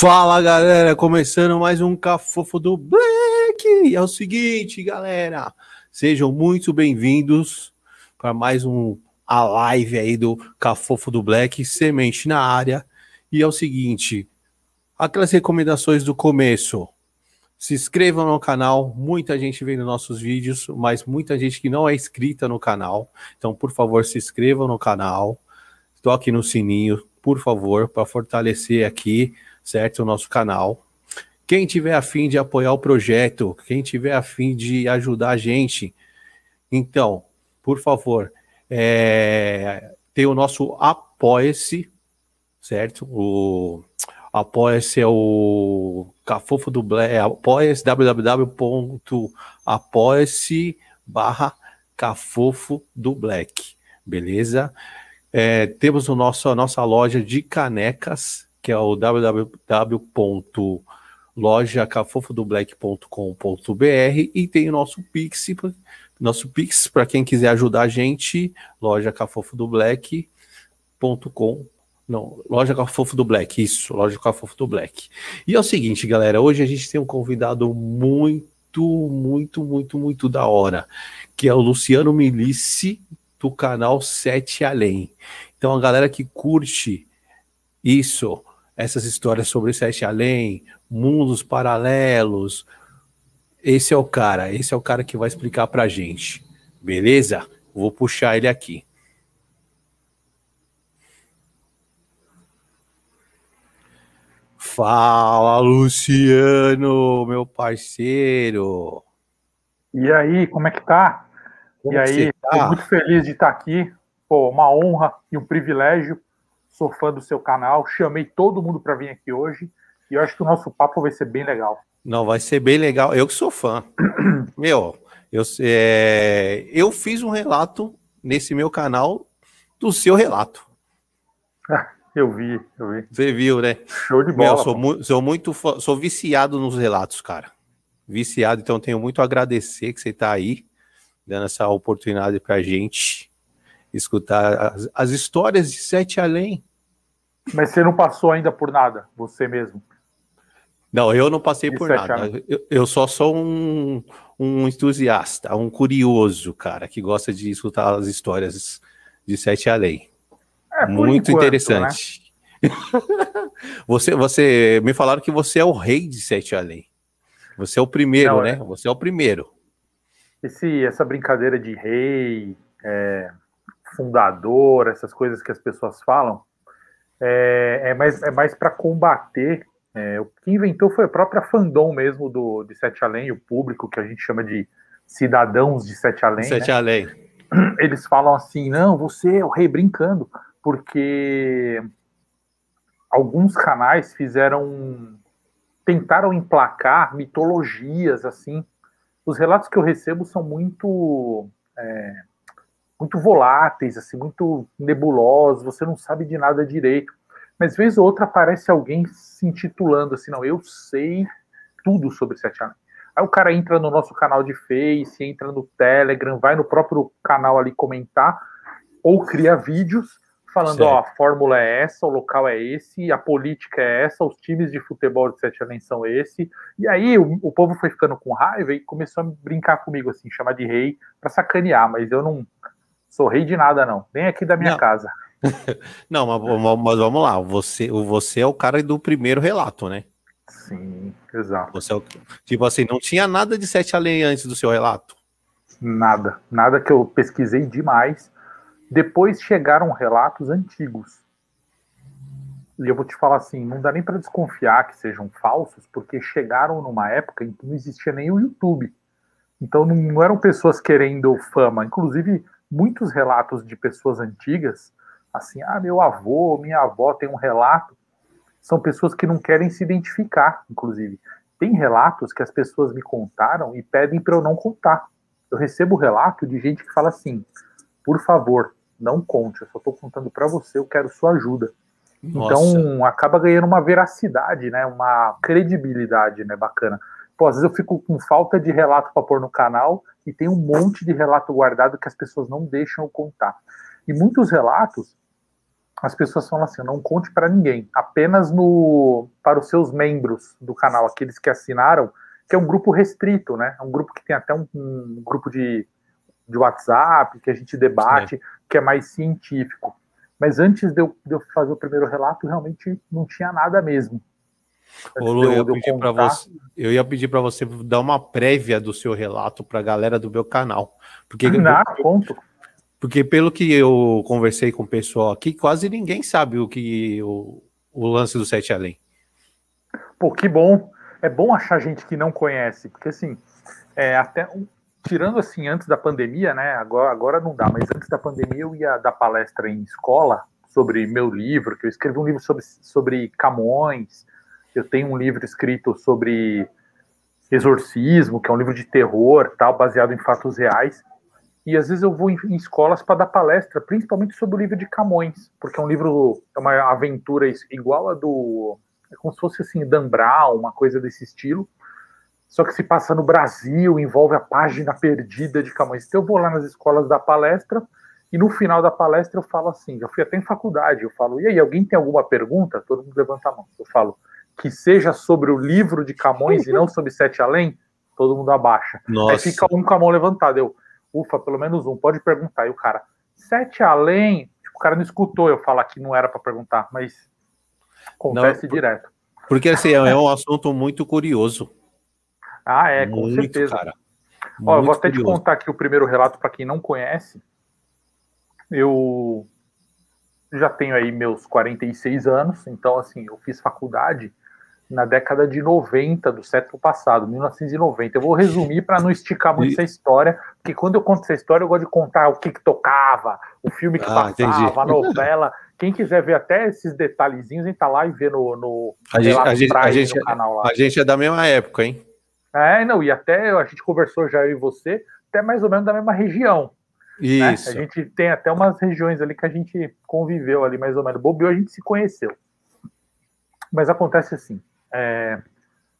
Fala galera, começando mais um Cafofo do Black. É o seguinte, galera, sejam muito bem-vindos para mais um a live aí do Cafofo do Black, semente na área. E é o seguinte, aquelas recomendações do começo. Se inscrevam no canal, muita gente vendo nossos vídeos, mas muita gente que não é inscrita no canal. Então, por favor, se inscrevam no canal, toque no sininho, por favor, para fortalecer aqui certo? O nosso canal. Quem tiver afim de apoiar o projeto, quem tiver afim de ajudar a gente, então, por favor, é, tem o nosso Apoia-se, certo? O Apoia-se é o Cafofo do Black, é, apoia-se www.apoia-se barra Cafofo do Black, beleza? É, temos o nosso, a nossa loja de canecas, que é o www.lojacafofodoblack.com.br e tem o nosso Pix, nosso Pix para quem quiser ajudar a gente, lojacafofodoblack.com não, Loja Cafofo do Black, isso, Loja Cafofo do Black. E é o seguinte, galera, hoje a gente tem um convidado muito, muito, muito, muito da hora, que é o Luciano Milici, do canal Sete Além. Então, a galera que curte isso, essas histórias sobre Sete Além, mundos paralelos. Esse é o cara, esse é o cara que vai explicar pra gente. Beleza? Vou puxar ele aqui. Fala, Luciano, meu parceiro. E aí, como é que tá? Como e aí, tá? muito feliz de estar aqui. Pô, uma honra e um privilégio sou fã do seu canal, chamei todo mundo para vir aqui hoje e eu acho que o nosso papo vai ser bem legal. Não, vai ser bem legal. Eu que sou fã. meu, eu, é, eu fiz um relato nesse meu canal do seu relato. eu vi, eu vi. Você viu, né? Show de bola. Meu, sou, mu sou muito sou viciado nos relatos, cara. Viciado, então tenho muito a agradecer que você está aí, dando essa oportunidade pra gente escutar as, as histórias de Sete Além. Mas você não passou ainda por nada, você mesmo? Não, eu não passei por nada. Eu, eu, só sou um, um entusiasta, um curioso, cara, que gosta de escutar as histórias de Sete Além. É, Muito enquanto, interessante. Né? você, você me falaram que você é o rei de Sete Além. Você é o primeiro, não, né? É. Você é o primeiro. Esse, essa brincadeira de rei, é, fundador, essas coisas que as pessoas falam, é, é mais, é mais para combater. É, o que inventou foi a própria fandom mesmo do, de Sete Além, o público que a gente chama de cidadãos de Sete Além. Sete né? Além. Eles falam assim: não, você é o rei brincando, porque alguns canais fizeram. tentaram emplacar mitologias assim. Os relatos que eu recebo são muito. É, muito voláteis, assim, muito nebulosos, você não sabe de nada direito. Mas vez ou outra aparece alguém se intitulando assim, não, eu sei tudo sobre Sete Anéis. Aí o cara entra no nosso canal de Face, entra no Telegram, vai no próprio canal ali comentar, ou cria vídeos falando, ó, a fórmula é essa, o local é esse, a política é essa, os times de futebol de Sete Anéis são esse. E aí o, o povo foi ficando com raiva e começou a brincar comigo, assim, chamar de rei para sacanear, mas eu não, Sou rei de nada, não. Nem aqui da minha não. casa. não, mas, mas, vamos lá. Você, você é o cara do primeiro relato, né? Sim, exato. Você é o, tipo assim, não tinha nada de sete além antes do seu relato? Nada. Nada que eu pesquisei demais. Depois chegaram relatos antigos. E eu vou te falar assim, não dá nem para desconfiar que sejam falsos, porque chegaram numa época em que não existia nem o YouTube. Então não, não eram pessoas querendo fama. Inclusive, muitos relatos de pessoas antigas, assim, ah, meu avô, minha avó tem um relato, são pessoas que não querem se identificar, inclusive. Tem relatos que as pessoas me contaram e pedem para eu não contar. Eu recebo relato de gente que fala assim: por favor, não conte, eu só estou contando para você, eu quero sua ajuda. Nossa. Então acaba ganhando uma veracidade, né? Uma credibilidade, né? Bacana. Pô, às vezes eu fico com falta de relato para pôr no canal e tem um monte de relato guardado que as pessoas não deixam eu contar. E muitos relatos as pessoas falam assim: não conte para ninguém, apenas no para os seus membros do canal, aqueles que assinaram, que é um grupo restrito, né? É um grupo que tem até um, um grupo de, de WhatsApp que a gente debate, é. que é mais científico. Mas antes de eu, de eu, fazer o primeiro relato, realmente não tinha nada mesmo. Ô, Lu, eu, eu, você, eu, ia pedir para você dar uma prévia do seu relato para a galera do meu canal. Porque, não, conto. Porque pelo que eu conversei com o pessoal aqui, quase ninguém sabe o que o, o lance do Sete Além. Pô, que bom. É bom achar gente que não conhece, porque assim, é, até tirando assim antes da pandemia, né? Agora, agora não dá, mas antes da pandemia eu ia dar palestra em escola sobre meu livro, que eu escrevi um livro sobre, sobre Camões, eu tenho um livro escrito sobre exorcismo, que é um livro de terror, tal, baseado em fatos reais. E às vezes eu vou em, em escolas para dar palestra, principalmente sobre o livro de Camões, porque é um livro, é uma aventura igual a do. É como se fosse assim, Dan Brown, uma coisa desse estilo. Só que se passa no Brasil, envolve a página perdida de Camões. Então eu vou lá nas escolas da palestra e no final da palestra eu falo assim, já fui até em faculdade, eu falo, e aí, alguém tem alguma pergunta? Todo mundo levanta a mão. Eu falo, que seja sobre o livro de Camões e não sobre Sete Além? Todo mundo abaixa. Nossa. Aí fica um com a mão levantada. Eu, ufa, pelo menos um, pode perguntar. E o cara, Sete Além, tipo, o cara não escutou eu falar que não era para perguntar, mas acontece não, direto. Porque assim, é um assunto muito curioso. Ah, é, com muito, certeza. Cara. Ó, eu vou até curioso. te contar aqui o primeiro relato para quem não conhece. Eu já tenho aí meus 46 anos, então assim, eu fiz faculdade na década de 90 do século passado, 1990. Eu vou resumir para não esticar muito e... essa história, porque quando eu conto essa história, eu gosto de contar o que, que tocava, o filme que ah, passava, entendi. a novela. Quem quiser ver até esses detalhezinhos, entra lá e vê no, no, a gente, a gente, a gente, canal lá. A gente é da mesma época, hein? É, não, e até a gente conversou já eu e você, até mais ou menos da mesma região. Isso. Né? A gente tem até umas regiões ali que a gente conviveu ali mais ou menos. Bobeou, a gente se conheceu. Mas acontece assim, é,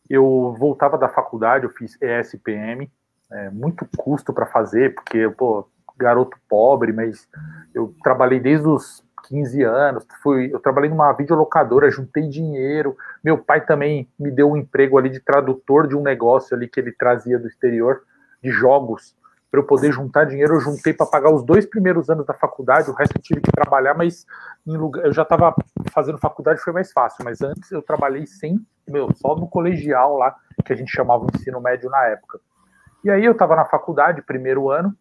eu voltava da faculdade, eu fiz ESPM, é, muito custo para fazer, porque, pô, garoto pobre, mas eu trabalhei desde os 15 anos, fui, eu trabalhei numa videolocadora, juntei dinheiro, meu pai também me deu um emprego ali de tradutor de um negócio ali que ele trazia do exterior, de jogos, para eu poder juntar dinheiro, eu juntei para pagar os dois primeiros anos da faculdade, o resto eu tive que trabalhar, mas lugar, eu já estava fazendo faculdade, foi mais fácil, mas antes eu trabalhei sem, meu, só no colegial lá, que a gente chamava o ensino médio na época. E aí eu estava na faculdade, primeiro ano,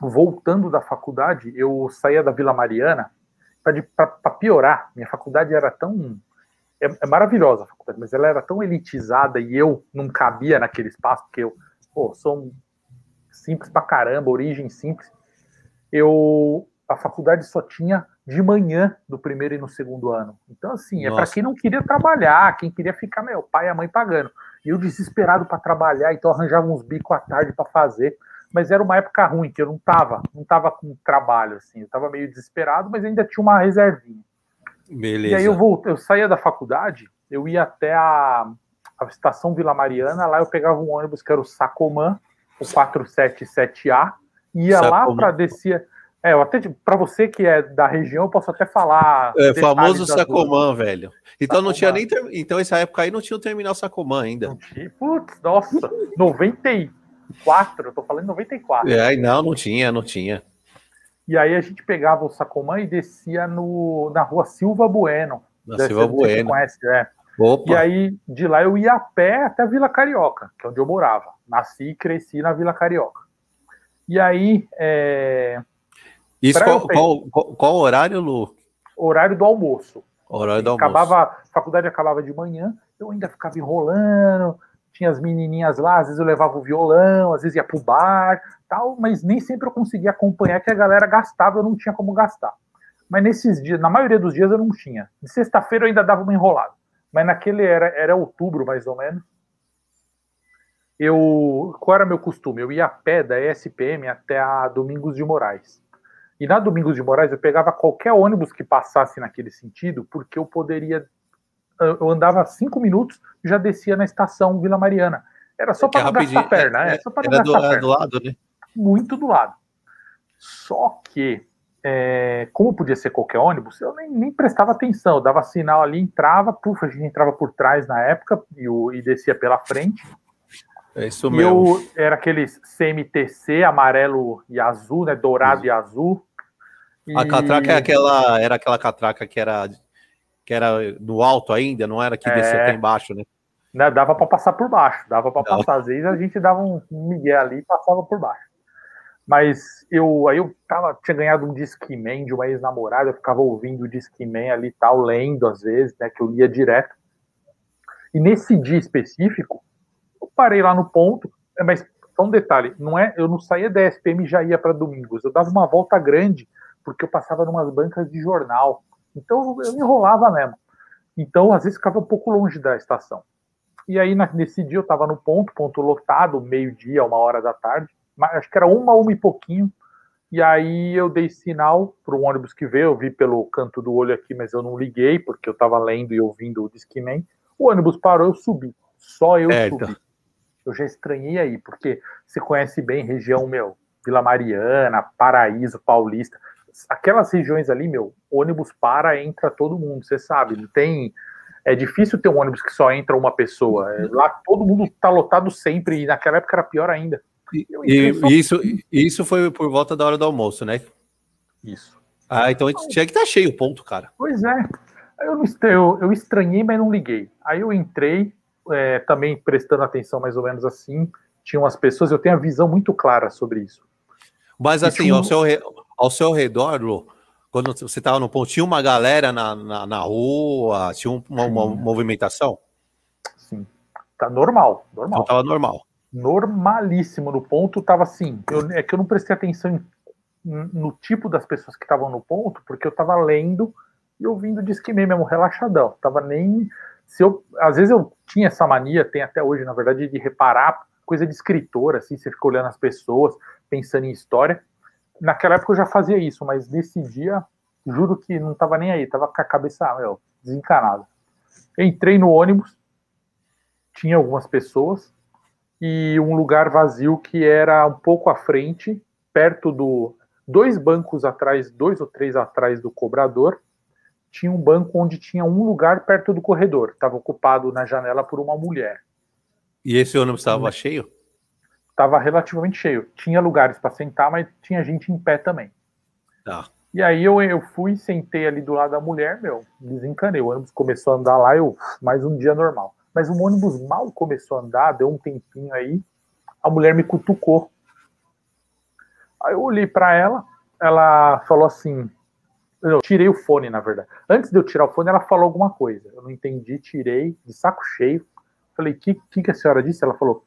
voltando da faculdade, eu saía da Vila Mariana, para piorar, minha faculdade era tão. É, é, maravilhosa a faculdade, mas ela era tão elitizada e eu não cabia naquele espaço, porque eu pô, sou um simples pra caramba, origem simples. Eu a faculdade só tinha de manhã do primeiro e no segundo ano. Então assim, Nossa. é para quem não queria trabalhar, quem queria ficar meu pai e a mãe pagando. E eu desesperado para trabalhar, então arranjava uns bicos à tarde para fazer. Mas era uma época ruim, que eu não tava, não tava com trabalho assim, eu tava meio desesperado, mas ainda tinha uma reservinha. Beleza. E aí eu voltei, eu saía da faculdade, eu ia até a, a estação Vila Mariana, lá eu pegava um ônibus que era o Sacomã, o 477A, ia Sabe lá para descer. É, eu até para você que é da região, eu posso até falar. É, famoso Sacomã, velho. Então Sacomã. não tinha nem. Ter... Então essa época aí não tinha o terminal Sacomã ainda. Putz, nossa, 94, eu tô falando 94. É, não, não tinha, não tinha. E aí a gente pegava o Sacomã e descia no, na rua Silva Bueno. Na Silva Bueno. Conhece, é. Opa. E aí, de lá eu ia a pé até a Vila Carioca, que é onde eu morava. Nasci e cresci na Vila Carioca. E aí. É... Isso qual, qual, qual, qual, horário, Lu? Horário do almoço. Horário do acabava, almoço. A faculdade acabava de manhã, eu ainda ficava enrolando, tinha as menininhas lá, às vezes eu levava o violão, às vezes ia pro bar, tal, mas nem sempre eu conseguia acompanhar que a galera gastava, eu não tinha como gastar. Mas nesses dias, na maioria dos dias eu não tinha. De sexta-feira eu ainda dava uma enrolada mas naquele era, era outubro mais ou menos. Eu, qual era meu costume? Eu ia a pé da ESPM até a Domingos de Moraes. E na Domingos de Moraes eu pegava qualquer ônibus que passasse naquele sentido, porque eu poderia. Eu andava cinco minutos e já descia na estação Vila Mariana. Era só para não gastar a perna, é, é, só para não gastar do, perna. do lado, né? Muito do lado. Só que é, como podia ser qualquer ônibus, eu nem, nem, prestava atenção, eu dava sinal ali, entrava, puf, a gente entrava por trás na época e, o, e descia pela frente. É isso e mesmo. eu era aqueles CMTC, amarelo e azul, né? Dourado e azul. E... A catraca é aquela, era aquela catraca que era, que era no alto ainda, não era que é... descia até embaixo, né? Não, dava para passar por baixo, dava para passar. Às vezes a gente dava um migué ali e passava por baixo. Mas eu aí eu tava, tinha ganhado um Discman de uma ex-namorada, eu ficava ouvindo o Discman ali e tal, lendo às vezes, né, que eu lia direto. E nesse dia específico, eu parei lá no ponto, é, mas só um detalhe, não é, eu não saía da SPM e já ia para Domingos, eu dava uma volta grande, porque eu passava numas bancas de jornal. Então eu enrolava mesmo. Então, às vezes ficava um pouco longe da estação. E aí, nesse dia, eu estava no ponto, ponto lotado, meio-dia, uma hora da tarde acho que era uma, uma e pouquinho. E aí eu dei sinal para o ônibus que veio, eu vi pelo canto do olho aqui, mas eu não liguei, porque eu estava lendo e ouvindo o Discman. O ônibus parou, eu subi. Só eu é, subi. Então. Eu já estranhei aí, porque você conhece bem região, meu, Vila Mariana, Paraíso, Paulista. Aquelas regiões ali, meu, ônibus para, entra todo mundo, você sabe. Não tem. É difícil ter um ônibus que só entra uma pessoa. É, lá todo mundo está lotado sempre, e naquela época era pior ainda. E, e isso, isso foi por volta da hora do almoço, né? Isso. Ah, então tinha que estar tá cheio o ponto, cara. Pois é. Eu, eu, eu estranhei, mas não liguei. Aí eu entrei, é, também prestando atenção mais ou menos assim. Tinham as pessoas, eu tenho a visão muito clara sobre isso. Mas assim, tinha... ao, seu, ao seu redor, Lu, quando você estava no ponto, tinha uma galera na, na, na rua, tinha uma, uma, movimentação? Sim. Tá normal, normal. Então tava normal normalíssimo no ponto, tava assim, eu, é que eu não prestei atenção em, no tipo das pessoas que estavam no ponto, porque eu tava lendo e ouvindo Disque mesmo, relaxadão, tava nem, se eu, às vezes eu tinha essa mania, tem até hoje, na verdade, de reparar coisa de escritor, assim, você fica olhando as pessoas, pensando em história, naquela época eu já fazia isso, mas nesse dia, juro que não tava nem aí, tava com a cabeça, meu, desencanada. Entrei no ônibus, tinha algumas pessoas, e um lugar vazio que era um pouco à frente, perto do. Dois bancos atrás, dois ou três atrás do cobrador, tinha um banco onde tinha um lugar perto do corredor. Estava ocupado na janela por uma mulher. E esse ônibus estava cheio? Estava relativamente cheio. Tinha lugares para sentar, mas tinha gente em pé também. Tá. E aí eu, eu fui, sentei ali do lado da mulher, meu, desencanei. O ônibus começou a andar lá, eu, mais um dia normal. Mas o ônibus mal começou a andar, deu um tempinho aí, a mulher me cutucou. Aí eu olhei para ela, ela falou assim: eu tirei o fone, na verdade. Antes de eu tirar o fone, ela falou alguma coisa. Eu não entendi, tirei, de saco cheio. Falei: que que, que a senhora disse? Ela falou: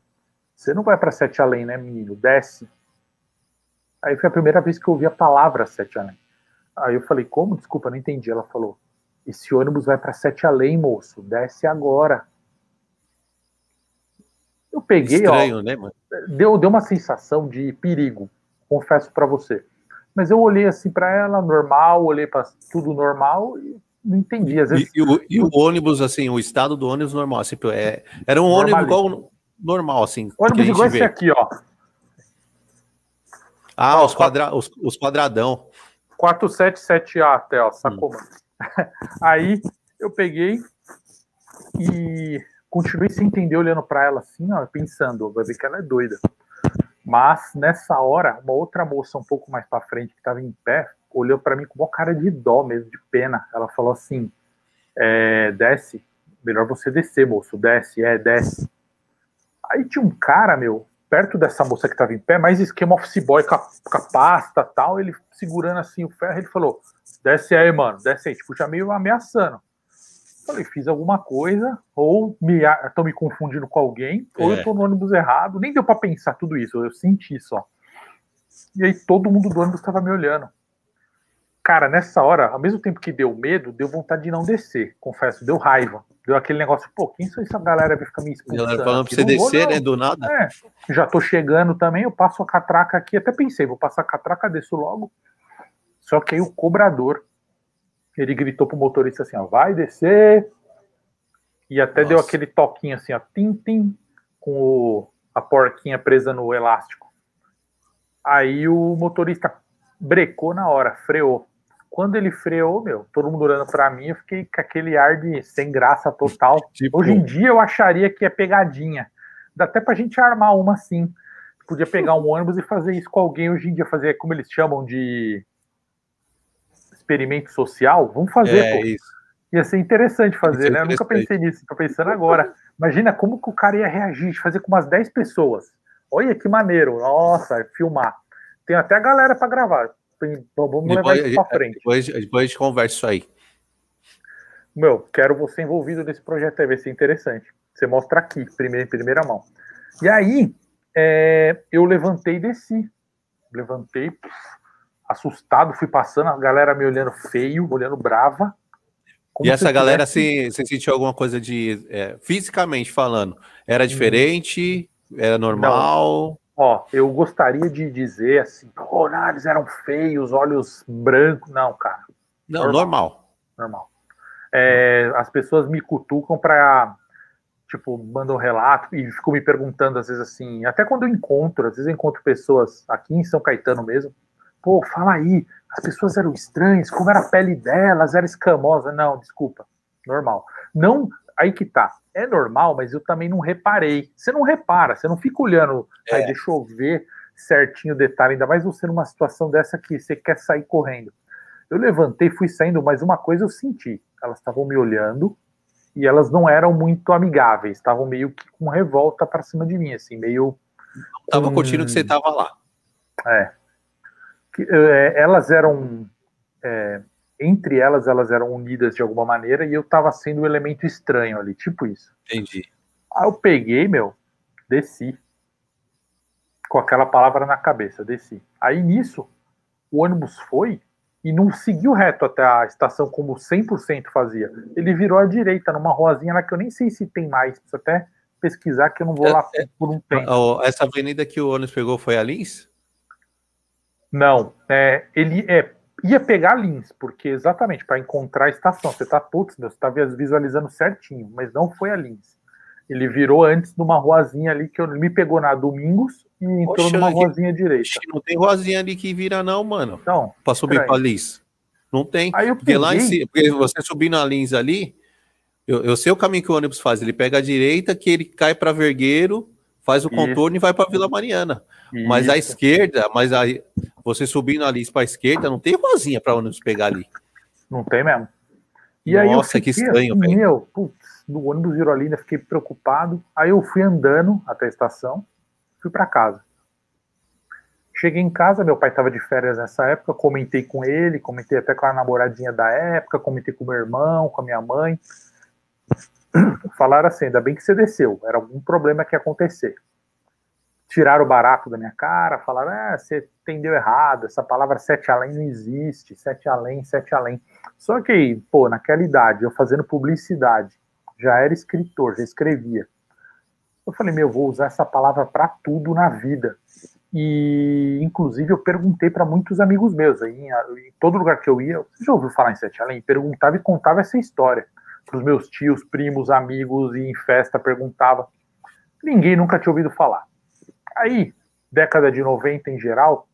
Você não vai para Sete Além, né, menino? Desce. Aí foi a primeira vez que eu ouvi a palavra Sete Além. Aí eu falei: Como? Desculpa, não entendi. Ela falou: Esse ônibus vai para Sete Além, moço. Desce agora. Eu peguei, Estranho, ó, né, mano? Deu, deu uma sensação de perigo, confesso para você. Mas eu olhei assim para ela, normal, olhei para tudo normal e não entendi. Às vezes... E, e, o, e, o, ônibus, assim, o estado do ônibus normal, assim, é, era um ônibus igual normal, assim. Ônibus igual vê. esse aqui, ó. Ah, ó, os, quadra, os, os quadradão. 477A até, ó, sacou, hum. Aí eu peguei e continuei sem entender, olhando para ela assim, ó, pensando, vai ver que ela é doida. Mas nessa hora, uma outra moça um pouco mais para frente que estava em pé, olhou para mim com uma cara de dó mesmo, de pena. Ela falou assim: é, desce, melhor você descer, moço, desce, é, desce. Aí tinha um cara, meu, perto dessa moça que estava em pé, mais esquema office boy com a, com a pasta tal, ele segurando assim o ferro, ele falou: desce aí, mano, desce aí, tipo, já meio ameaçando. Falei, fiz alguma coisa, ou me estão me confundindo com alguém, ou eu estou no ônibus errado. Nem deu para pensar tudo isso, eu senti só. E aí todo mundo do ônibus estava me olhando. Cara, nessa hora, ao mesmo tempo que deu medo, deu vontade de não descer, confesso, deu raiva. Deu aquele negócio, pô, quem são essa galera vai ficar me expulsando? Galera falando pra você descer, né, do nada. É, já tô chegando também, eu passo a catraca aqui, até pensei, vou passar a catraca, desço logo. Só que aí o cobrador ele gritou pro motorista assim, ó, vai descer. E até Nossa. deu aquele toquinho assim, ó, tim, tim, com o, a porquinha presa no elástico. Aí o motorista brecou na hora, freou. Quando ele freou, meu, todo mundo olhando para mim, eu fiquei com aquele ar de sem graça total. Tipo... Hoje em dia eu acharia que é pegadinha. Dá até pra gente armar uma assim. Podia pegar um ônibus e fazer isso com alguém hoje em dia, fazer como eles chamam de experimento social. Vamos fazer, é, pô. Isso. Ia ser interessante fazer, né? Eu nunca pensei nisso, tô pensando agora. Imagina como que o cara ia reagir, fazer com umas 10 pessoas. Olha que maneiro. Nossa, filmar. Tem até a galera para gravar. Vamos depois, levar isso para frente. Depois, depois a gente conversa isso aí. Meu, quero você envolvido nesse projeto aí, vai ser interessante. Você mostra aqui, primeira, em primeira mão. E aí, é, eu levantei e desci. Levantei, assustado, fui passando, a galera me olhando feio, olhando brava. e essa galera, tivesse... você sentiu alguma coisa de. É, fisicamente falando, era diferente? Era normal? Não. Ó, eu gostaria de dizer assim, eles eram feios, olhos brancos. Não, cara. Não, normal. Normal. normal. É, as pessoas me cutucam para tipo, mandam um relato e ficam me perguntando às vezes assim, até quando eu encontro, às vezes eu encontro pessoas aqui em São Caetano mesmo, pô, fala aí, as pessoas eram estranhas, como era a pele delas, era escamosa. Não, desculpa, normal. Não, aí que tá é normal, mas eu também não reparei. Você não repara, você não fica olhando, é. aí, deixa eu ver certinho o detalhe, ainda mais você numa situação dessa que você quer sair correndo. Eu levantei, fui saindo, mas uma coisa eu senti: elas estavam me olhando e elas não eram muito amigáveis, estavam meio que com revolta para cima de mim, assim, meio. Tava um... curtindo que você tava lá. É. Que, é elas eram. É, entre elas, elas eram unidas de alguma maneira e eu tava sendo um elemento estranho ali, tipo isso. Entendi. Aí eu peguei, meu, desci. Com aquela palavra na cabeça, desci. Aí nisso, o ônibus foi e não seguiu reto até a estação como 100% fazia. Ele virou à direita, numa ruazinha lá que eu nem sei se tem mais. Preciso até pesquisar que eu não vou lá é, é por um tempo. Essa avenida que o ônibus pegou foi a Lins? Não, é, ele é ia pegar Lins, porque exatamente para encontrar a estação, você tá, putz, meu, você tá visualizando certinho, mas não foi a Lins. Ele virou antes de uma ruazinha ali que eu, me pegou na Domingos e entrou Poxa, numa ruazinha que, direita. Não tem ruazinha ali que vira, não, mano. Então, para subir para Lins. Não tem. Aí eu porque lá em cima, porque você subir na Lins ali, eu, eu, sei o caminho que o ônibus faz. Ele pega a direita, que ele cai para Vergueiro, faz o contorno e vai para Vila Mariana. Mas a esquerda, mas a, você subindo ali para a esquerda, não tem rosinha para ônibus pegar ali. Não tem mesmo. E Nossa, aí eu fiquei, que estranho, assim, meu, putz, no ônibus virou ali, ainda fiquei preocupado. Aí eu fui andando até a estação, fui para casa. Cheguei em casa, meu pai estava de férias nessa época, comentei com ele, comentei até com a namoradinha da época, comentei com meu irmão, com a minha mãe. Falaram assim, ainda bem que você desceu, era algum problema que ia acontecer tiraram o barato da minha cara, falaram, ah, você entendeu errado, essa palavra sete além não existe, sete além, sete além. Só que, pô, naquela idade, eu fazendo publicidade, já era escritor, já escrevia. Eu falei, meu, eu vou usar essa palavra para tudo na vida. E, inclusive, eu perguntei para muitos amigos meus, aí, em, em, todo lugar que eu ia, você já ouviu falar em Sete Além? Perguntava e contava essa história. Para os meus tios, primos, amigos, e em festa perguntava. Ninguém nunca tinha ouvido falar. Aí, década de 90 em geral,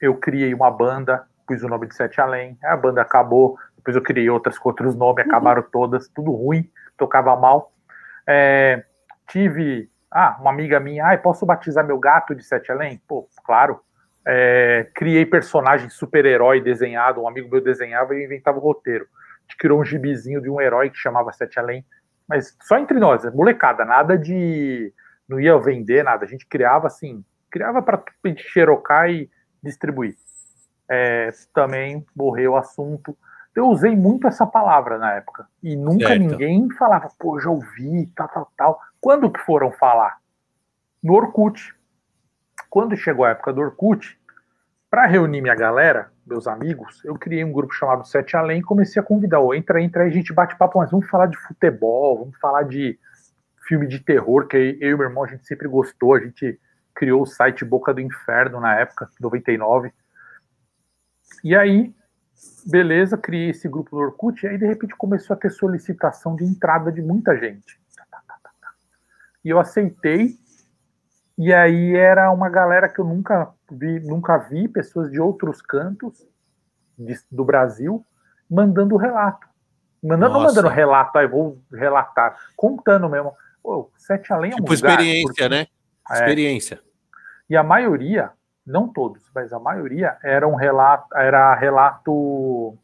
eu criei uma banda, pus o nome de Sete Além, a banda acabou, depois eu criei outras com outros nomes, uhum. acabaram todas, tudo ruim, tocava mal. É, tive, ah, uma amiga minha, ah, posso batizar meu gato de Sete Além? Pô, claro. É, criei personagem super-herói desenhado, um amigo meu desenhava e inventava o roteiro. Criou um gibizinho de um herói que chamava Sete Além, mas só entre nós, molecada, nada de não ia vender nada, a gente criava assim, criava para xerocar e distribuir. É, também morreu o assunto. Eu usei muito essa palavra na época e nunca certo. ninguém falava, pô, já ouvi, tal, tal, tal. Quando que foram falar? No Orkut. Quando chegou a época do Orkut, para reunir minha galera, meus amigos, eu criei um grupo chamado Sete Além e comecei a convidar, oh, entra, entra aí, a gente bate papo, mas vamos falar de futebol, vamos falar de filme de terror que eu e meu irmão a gente sempre gostou. A gente criou o site Boca do Inferno na época, 99. E aí, beleza, criei esse grupo no Orkut, e aí de repente começou a ter solicitação de entrada de muita gente. E eu aceitei, e aí era uma galera que eu nunca vi, nunca vi pessoas de outros cantos de, do Brasil mandando relato. Mandando, não mandando relato, aí vou relatar, contando mesmo. Pô, Sete Além é um tipo lugar, experiência, porque, né? É, experiência. E a maioria, não todos, mas a maioria era um relato, era relato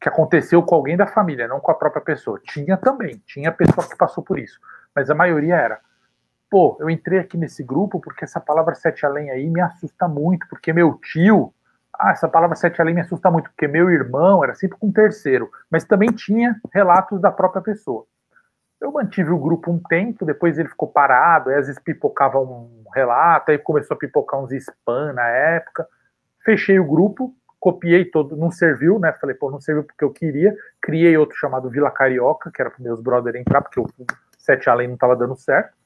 que aconteceu com alguém da família, não com a própria pessoa. Tinha também, tinha pessoa que passou por isso, mas a maioria era. Pô, eu entrei aqui nesse grupo porque essa palavra sete além aí me assusta muito, porque meu tio, ah, essa palavra sete além me assusta muito, porque meu irmão era sempre com terceiro, mas também tinha relatos da própria pessoa. Eu mantive o grupo um tempo, depois ele ficou parado, aí às vezes pipocava um relato, aí começou a pipocar uns spam na época. Fechei o grupo, copiei todo, não serviu, né? Falei, pô, não serviu porque eu queria. Criei outro chamado Vila Carioca, que era para meus brothers entrar, porque o Sete Além não estava dando certo.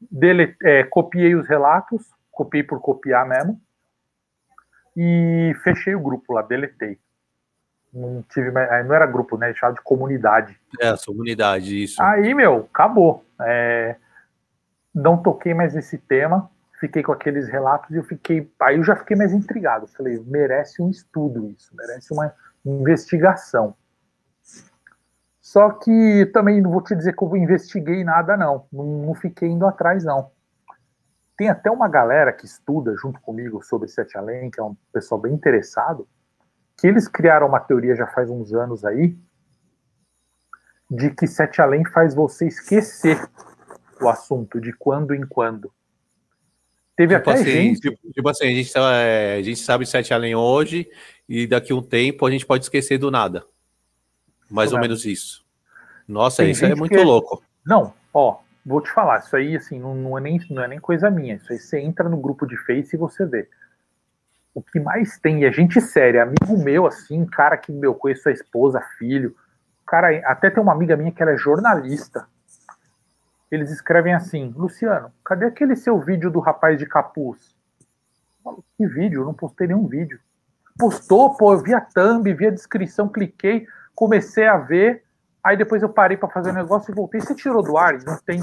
Dele, é, copiei os relatos, copiei por copiar mesmo. E fechei o grupo lá, deletei. Não tive não era grupo, né? Chamado de comunidade. É, comunidade, isso. Aí, meu, acabou. É, não toquei mais nesse tema fiquei com aqueles relatos e eu fiquei. Aí eu já fiquei mais intrigado. Falei, merece um estudo isso, merece uma investigação. Só que também não vou te dizer que eu investiguei nada, não. Não, não fiquei indo atrás, não. Tem até uma galera que estuda junto comigo sobre Sete Além, que é um pessoal bem interessado, que eles criaram uma teoria já faz uns anos aí, de que Sete Além faz você esquecer o assunto de quando em quando. Teve tipo até assim, gente. Tipo, tipo, assim, a gente, tá, é, a gente sabe Sete Além hoje e daqui a um tempo a gente pode esquecer do nada. Mais ou menos isso. Nossa, Tem isso é muito que... louco. Não, ó, vou te falar, isso aí assim, não, não, é nem, não é nem coisa minha. Isso aí você entra no grupo de Face e você vê. O que mais tem, é gente séria, amigo meu, assim, cara que meu, conheço a esposa, filho. Cara, até tem uma amiga minha que ela é jornalista eles escrevem assim: Luciano, cadê aquele seu vídeo do rapaz de capuz? Falo, que vídeo? Eu não postei nenhum vídeo. Postou, pô, eu vi a thumb, vi a descrição, cliquei, comecei a ver, aí depois eu parei para fazer o negócio e voltei. Você tirou do ar? Não tem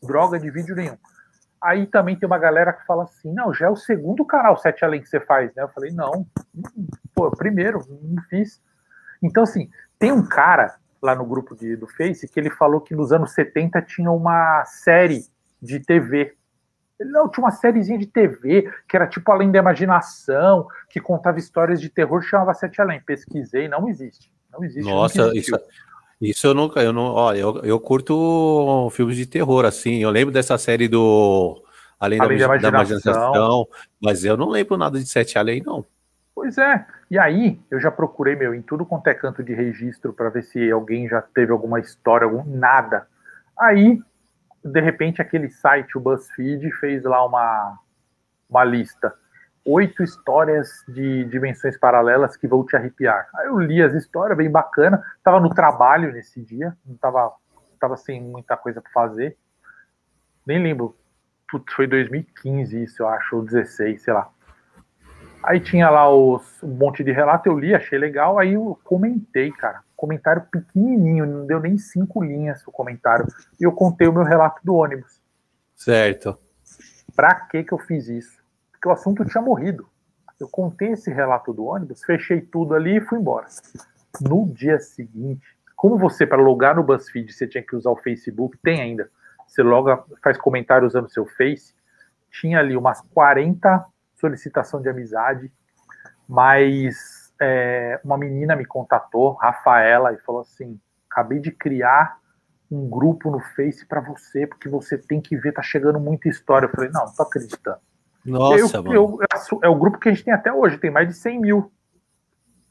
droga de vídeo nenhum. Aí também tem uma galera que fala assim: não, já é o segundo canal 7 Além que você faz, né? Eu falei: não, pô, primeiro, não fiz. Então, assim, tem um cara lá no grupo de, do Face que ele falou que nos anos 70 tinha uma série de TV. Ele, não, tinha uma sériezinha de TV que era tipo Além da Imaginação, que contava histórias de terror, chamava Sete Além. Pesquisei, não existe. Não existe. Nossa, isso, isso eu nunca, eu não, ó, eu, eu curto filmes de terror, assim. Eu lembro dessa série do Além, Além da, da, imaginação. da, imaginação. mas eu não lembro nada de Sete Além, não. Pois é. E aí, eu já procurei, meu, em tudo quanto é canto de registro para ver se alguém já teve alguma história, algum, nada. Aí, de repente, aquele site, o BuzzFeed, fez lá uma, uma lista. Oito histórias de dimensões paralelas que vão te arrepiar. Aí eu li as histórias, bem bacana. Tava no trabalho nesse dia, não tava, tava sem muita coisa para fazer. Nem lembro. Putz, foi 2015 isso, eu acho, ou 16, sei lá. Aí tinha lá os, um monte de relato, eu li, achei legal, aí eu comentei, cara. Comentário pequenininho, não deu nem cinco linhas o comentário. E eu contei o meu relato do ônibus. Certo. Pra que que eu fiz isso? Porque o assunto tinha morrido. Eu contei esse relato do ônibus, fechei tudo ali e fui embora. No dia seguinte, como você, para logar no BuzzFeed, você tinha que usar o Facebook, tem ainda. Você loga, faz comentário usando seu Face. Tinha ali umas 40 solicitação de amizade, mas é, uma menina me contatou, Rafaela, e falou assim: acabei de criar um grupo no Face para você, porque você tem que ver, tá chegando muita história. Eu falei: não, não tô acreditando. Nossa, eu, mano. Eu, é o grupo que a gente tem até hoje, tem mais de 100 mil.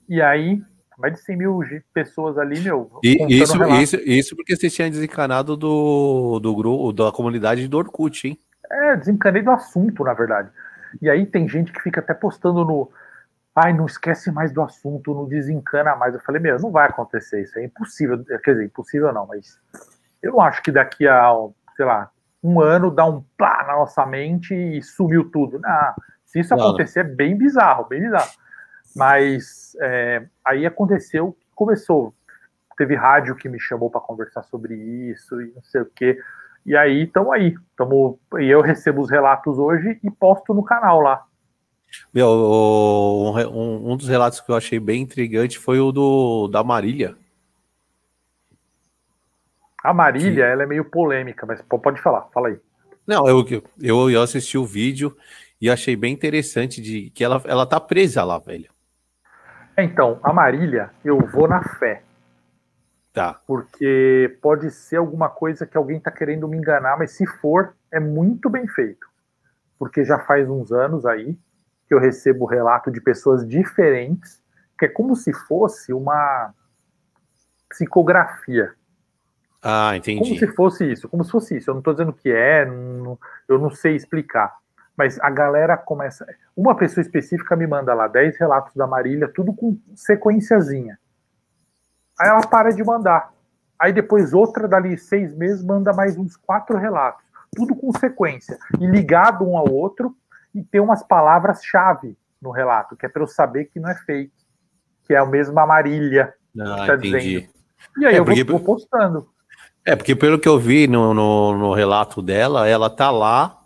E aí, mais de 100 mil pessoas ali, meu. E, isso, isso, isso porque você tinha desencanado do, do grupo, da comunidade do Orkut, hein? É, desencanei do assunto, na verdade. E aí tem gente que fica até postando no. Ai, não esquece mais do assunto, não desencana mais. Eu falei, meu, não vai acontecer isso, é impossível. Quer dizer, impossível não, mas eu não acho que daqui a, sei lá, um ano dá um plá na nossa mente e sumiu tudo. Não, se isso acontecer, é bem bizarro, bem bizarro. Mas é, aí aconteceu, começou. Teve rádio que me chamou para conversar sobre isso e não sei o quê. E aí estamos aí. Tamo, e eu recebo os relatos hoje e posto no canal lá. Meu, um, um, dos relatos que eu achei bem intrigante foi o do da Marília. A Marília, que... ela é meio polêmica, mas pode falar, fala aí. Não, eu, eu, eu assisti o vídeo e achei bem interessante de que ela, ela tá presa lá, velho. Então, a Marília, eu vou na fé. Tá. Porque pode ser alguma coisa que alguém tá querendo me enganar, mas se for, é muito bem feito. Porque já faz uns anos aí que eu recebo relato de pessoas diferentes, que é como se fosse uma psicografia. Ah, entendi. Como se fosse isso, como se fosse isso. Eu não estou dizendo que é, não, eu não sei explicar. Mas a galera começa. Uma pessoa específica me manda lá 10 relatos da Marília, tudo com sequenciazinha. Aí ela para de mandar. Aí depois outra, dali seis meses, manda mais uns quatro relatos. Tudo com sequência. E ligado um ao outro, e tem umas palavras-chave no relato, que é para eu saber que não é fake, que é a mesma Marília. Ah, tá entendi. Dizendo. E aí é eu porque, vou, vou, postando. É, porque pelo que eu vi no, no, no, relato dela, ela tá lá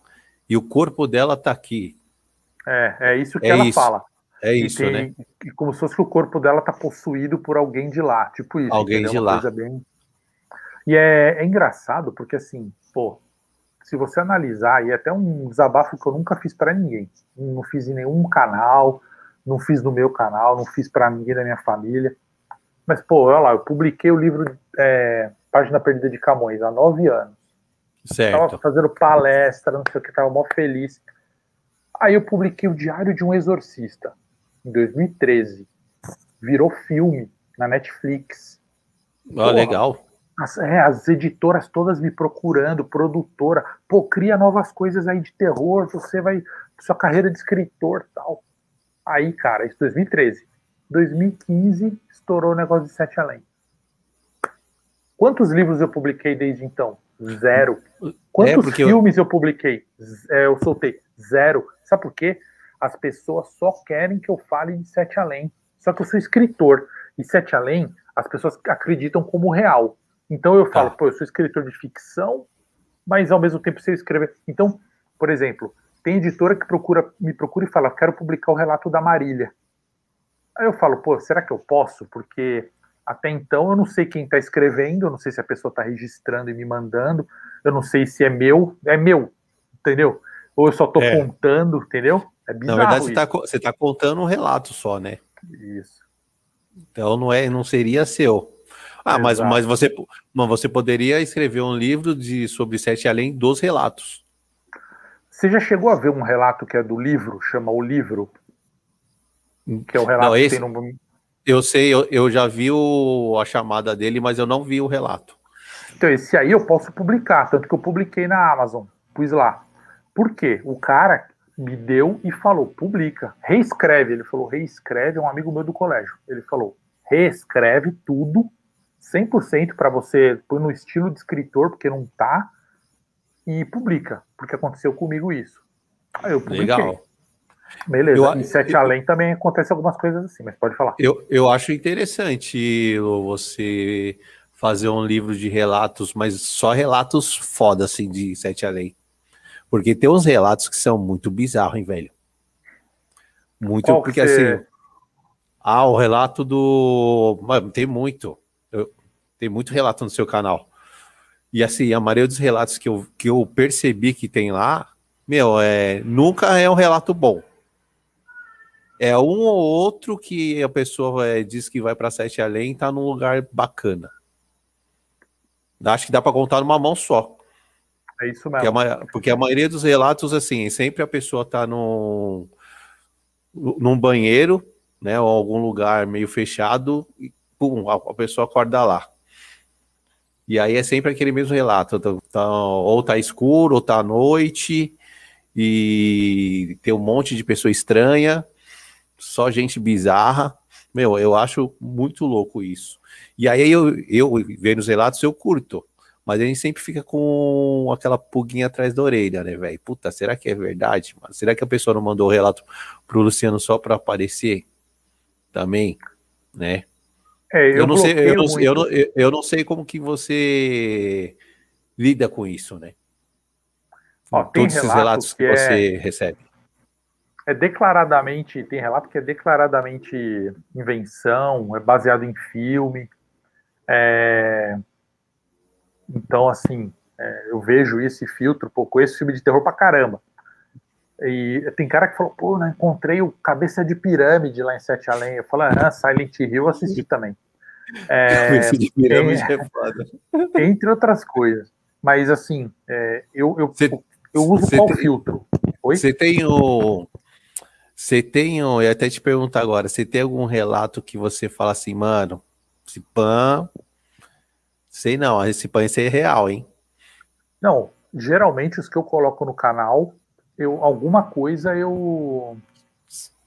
e o corpo dela tá aqui. É, é isso que é ela isso. fala. É isso, tem, né? E como se fosse que o corpo dela tá possuído por alguém de lá, tipo isso. Alguém entendeu? de Uma lá. Bem... E é, é engraçado porque assim, pô, se você analisar, e é até um desabafo que eu nunca fiz para ninguém, não fiz em nenhum canal, não fiz no meu canal, não fiz para ninguém da minha família, mas pô, olha lá, eu publiquei o livro é, Página Perdida de Camões há nove anos. Certo. Tava fazendo palestra, não sei o que, tava mó feliz. Aí eu publiquei o Diário de um Exorcista, em 2013. Virou filme na Netflix. Ah, legal. As, é, as editoras todas me procurando, produtora, pô, cria novas coisas aí de terror, você vai, sua carreira de escritor tal. Aí, cara, isso 2013. 2015, estourou o negócio de Sete Além. Quantos livros eu publiquei desde então? Zero. Quantos é filmes eu... publiquei? É, eu soltei? Zero. Sabe por quê? As pessoas só querem que eu fale de Sete Além. Só que eu sou escritor. E Sete Além, as pessoas acreditam como real. Então eu falo, tá. pô, eu sou escritor de ficção, mas ao mesmo tempo sei escrever. Então, por exemplo, tem editora que procura, me procura e fala, quero publicar o relato da Marília. Aí eu falo, pô, será que eu posso? Porque até então eu não sei quem está escrevendo, eu não sei se a pessoa está registrando e me mandando, eu não sei se é meu, é meu, entendeu? Ou eu só estou é. contando, entendeu? É bizarro. Na verdade, você está tá contando um relato só, né? Isso. Então não é, não seria seu. Ah, mas, mas você, mas você poderia escrever um livro de, sobre Sete Além dos relatos. Você já chegou a ver um relato que é do livro, chama O Livro? Que é o relato não, esse, que tem no... Eu sei, eu, eu já vi o, a chamada dele, mas eu não vi o relato. Então, esse aí eu posso publicar, tanto que eu publiquei na Amazon, pus lá. Por quê? O cara me deu e falou, publica, reescreve. Ele falou, reescreve, é um amigo meu do colégio. Ele falou, reescreve tudo 100% para você põe no estilo de escritor, porque não tá, e publica, porque aconteceu comigo isso. Aí eu publiquei. Legal. Beleza, eu, em Sete eu, Além também acontece algumas coisas assim, mas pode falar. Eu, eu acho interessante você fazer um livro de relatos, mas só relatos foda, assim, de Sete Além. Porque tem uns relatos que são muito bizarros, hein, velho? Muito, Qual porque você... assim... Ah, o relato do... Mano, tem muito. Tem muito relato no seu canal. E assim, a maioria dos relatos que eu, que eu percebi que tem lá, meu, é, nunca é um relato bom. É um ou outro que a pessoa é, diz que vai para Sete Além e tá num lugar bacana. Acho que dá para contar numa mão só. É isso mesmo. Porque a, porque a, maioria dos relatos, assim, sempre a pessoa tá num, num banheiro, né, ou algum lugar meio fechado, e pum, a, a pessoa acorda lá. E aí é sempre aquele mesmo relato, tá, tá, ou tá escuro, ou tá à noite, e tem um monte de pessoa estranha, só gente bizarra. Meu, eu acho muito louco isso. E aí eu, eu vendo os relatos, eu curto. Mas a gente sempre fica com aquela pulguinha atrás da orelha, né, velho? Puta, será que é verdade, mano? Será que a pessoa não mandou o relato pro Luciano só para aparecer? Também, né? É, eu, eu, não sei, eu, não, eu, não, eu, não sei como que você lida com isso, né? Ó, Todos esses relatos que, que você é... recebe. É declaradamente, tem relato que é declaradamente invenção, é baseado em filme. É, então, assim, é, eu vejo esse filtro, pô, com esse filme de terror pra caramba. E tem cara que falou, pô, não encontrei o Cabeça de Pirâmide lá em Sete Além. Eu falei, ah, Silent Hill eu assisti também. É, Cabeça de Pirâmide é, é foda. Entre outras coisas. Mas, assim, é, eu, eu, cê, eu uso qual tem, filtro? Você tem o... Você tem, eu ia até te perguntar agora, você tem algum relato que você fala assim, mano, esse pan, sei não, esse pan esse é real, hein? Não, geralmente os que eu coloco no canal, eu alguma coisa eu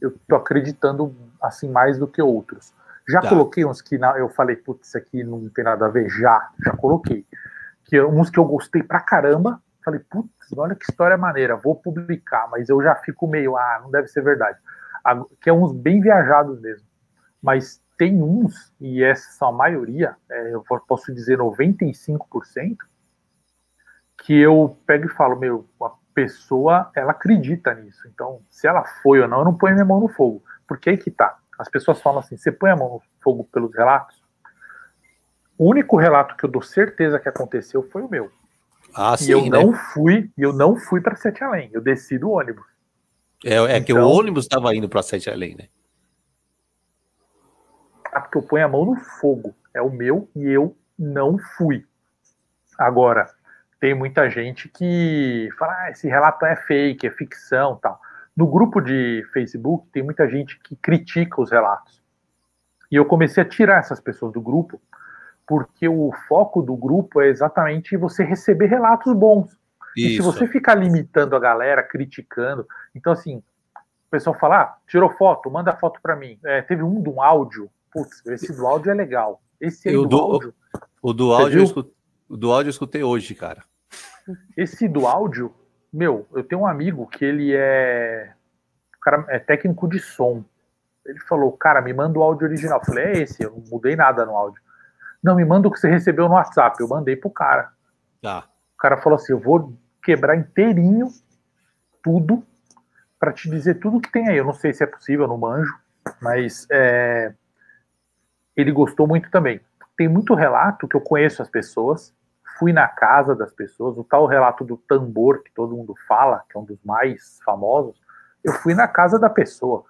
eu tô acreditando assim mais do que outros. Já tá. coloquei uns que na, eu falei, putz, isso aqui não tem nada a ver, já, já coloquei. Que uns que eu gostei pra caramba, falei, putz, olha que história maneira, vou publicar, mas eu já fico meio, ah, não deve ser verdade. Que é uns bem viajados mesmo. Mas tem uns, e essa a maioria, é, eu posso dizer 95%, que eu pego e falo, meu, a pessoa, ela acredita nisso. Então, se ela foi ou não, eu não ponho minha mão no fogo. Porque aí que tá. As pessoas falam assim, você põe a mão no fogo pelos relatos? O único relato que eu dou certeza que aconteceu foi o meu. Ah, e sim, eu né? não fui, eu não fui para Sete Além, eu desci do ônibus. É, é então, que o então- ônibus estava indo para Sete Além, né? Ah, porque eu ponho a mão no fogo. É o meu e eu não fui. Agora, tem muita gente que fala, ah, esse relato é fake, é ficção tal. No grupo de Facebook tem muita gente que critica os relatos. E eu comecei a tirar essas pessoas do grupo porque o foco do grupo é exatamente você receber relatos bons. Isso. E se você ficar limitando a galera, criticando, então assim, o pessoal fala, ah, tirou foto, manda foto para mim. É, teve um do áudio, putz, esse do áudio é legal. Esse aí do, do áudio. O do áudio, eu escutei, o do áudio eu escutei hoje, cara. Esse do áudio, meu, eu tenho um amigo que ele é, cara, é técnico de som. Ele falou, cara, me manda o áudio original. Eu falei, é esse, eu não mudei nada no áudio. Não, me manda o que você recebeu no WhatsApp. Eu mandei pro cara. Tá. O cara falou assim: eu vou quebrar inteirinho tudo para te dizer tudo que tem aí. Eu não sei se é possível, eu não manjo, mas é, ele gostou muito também. Tem muito relato que eu conheço as pessoas, fui na casa das pessoas, o tal relato do tambor que todo mundo fala, que é um dos mais famosos. Eu fui na casa da pessoa.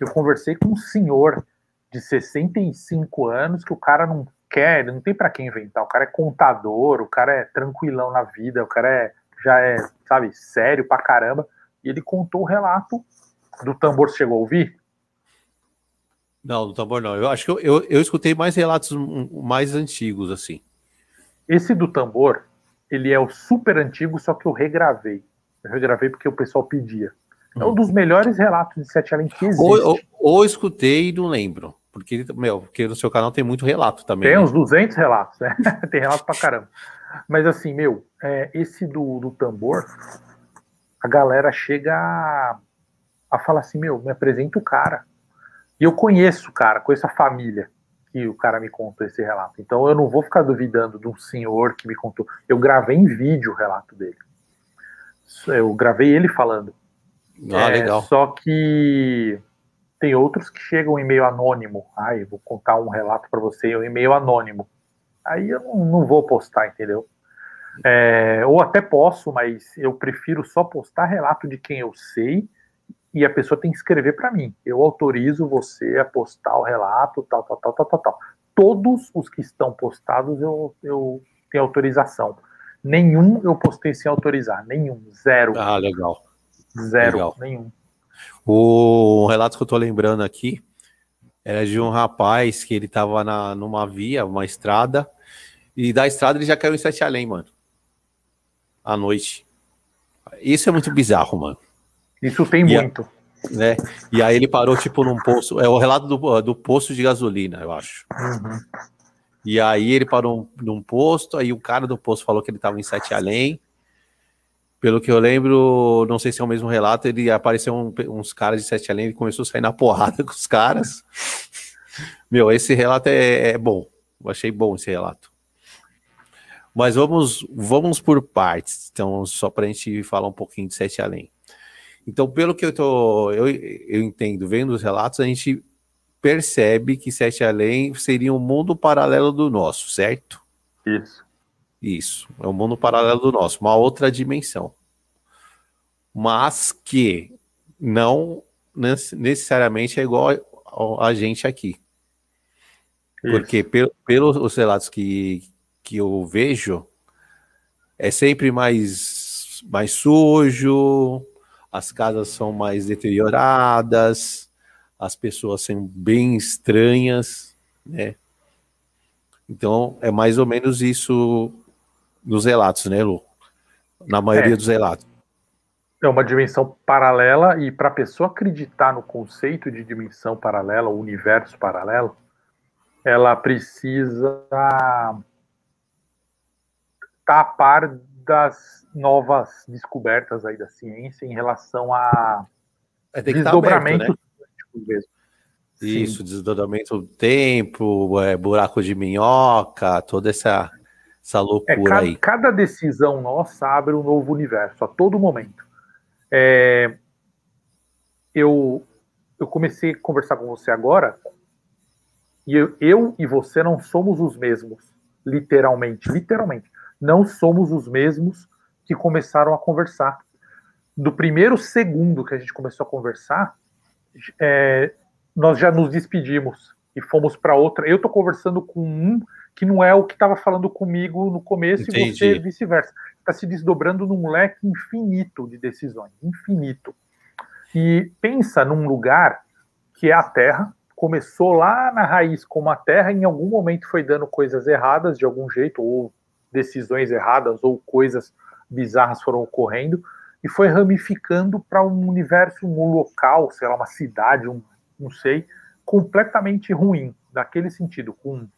Eu conversei com um senhor de 65 anos que o cara não quer, não tem para quem inventar. O cara é contador, o cara é tranquilão na vida, o cara é, já é, sabe, sério pra caramba. E ele contou o relato do tambor. Você chegou a ouvir? Não, do tambor não. Eu acho que eu, eu, eu escutei mais relatos mais antigos, assim. Esse do tambor, ele é o super antigo, só que eu regravei. Eu regravei porque o pessoal pedia. É um hum. dos melhores relatos de Sete Além que existe. Ou, ou, ou escutei e não lembro. Porque, meu, porque no seu canal tem muito relato também. Tem né? uns 200 relatos, né? tem relato pra caramba. Mas assim, meu, é, esse do, do tambor, a galera chega a, a falar assim, meu, me apresenta o cara. E eu conheço o cara, conheço a família que o cara me contou esse relato. Então eu não vou ficar duvidando de um senhor que me contou. Eu gravei em vídeo o relato dele. Eu gravei ele falando. Ah, é, legal. Só que tem outros que chegam em e-mail anônimo. Ai, vou contar um relato para você, um e-mail anônimo. Aí eu não, não vou postar, entendeu? É, ou até posso, mas eu prefiro só postar relato de quem eu sei e a pessoa tem que escrever para mim. Eu autorizo você a postar o relato, tal, tal, tal, tal, tal, tal. Todos os que estão postados eu, eu tenho autorização. Nenhum eu postei sem autorizar, nenhum, zero. Ah, legal. Zero, legal. nenhum. O relato que eu tô lembrando aqui era de um rapaz que ele tava na, numa via, uma estrada, e da estrada ele já caiu em Sete Além, mano. À noite. Isso é muito bizarro, mano. Isso tem e muito. A, né? E aí ele parou, tipo, num poço. É o relato do, do poço de gasolina, eu acho. Uhum. E aí ele parou num posto, aí o cara do posto falou que ele tava em Sete Além. Pelo que eu lembro, não sei se é o mesmo relato, ele apareceu um, uns caras de Sete Além e começou a sair na porrada com os caras. Meu, esse relato é, é bom. Eu achei bom esse relato. Mas vamos, vamos por partes, então, só para a gente falar um pouquinho de Sete Além. Então, pelo que eu, tô, eu, eu entendo, vendo os relatos, a gente percebe que Sete Além seria um mundo paralelo do nosso, certo? Isso. Isso, é um mundo paralelo do nosso, uma outra dimensão. Mas que não necessariamente é igual a gente aqui. Isso. Porque pelo, pelos relatos que, que eu vejo, é sempre mais, mais sujo, as casas são mais deterioradas, as pessoas são bem estranhas, né? Então, é mais ou menos isso nos relatos, né, Lu? Na maioria é. dos relatos. É uma dimensão paralela, e para a pessoa acreditar no conceito de dimensão paralela, o universo paralelo, ela precisa estar tá a par das novas descobertas aí da ciência em relação a é, desdobramento tá aberto, né? Isso, desdobramento do tempo, é, buraco de minhoca, toda essa, essa loucura é, cada, aí. Cada decisão nossa abre um novo universo a todo momento. É, eu, eu comecei a conversar com você agora e eu, eu e você não somos os mesmos, literalmente, literalmente, não somos os mesmos que começaram a conversar. Do primeiro segundo que a gente começou a conversar, é, nós já nos despedimos e fomos para outra. Eu estou conversando com um que não é o que estava falando comigo no começo Entendi. e você vice-versa. Está se desdobrando num leque infinito de decisões, infinito. E pensa num lugar que é a Terra, começou lá na raiz como a Terra, em algum momento foi dando coisas erradas de algum jeito, ou decisões erradas, ou coisas bizarras foram ocorrendo, e foi ramificando para um universo, um local, sei lá, uma cidade, um, não sei, completamente ruim, naquele sentido, com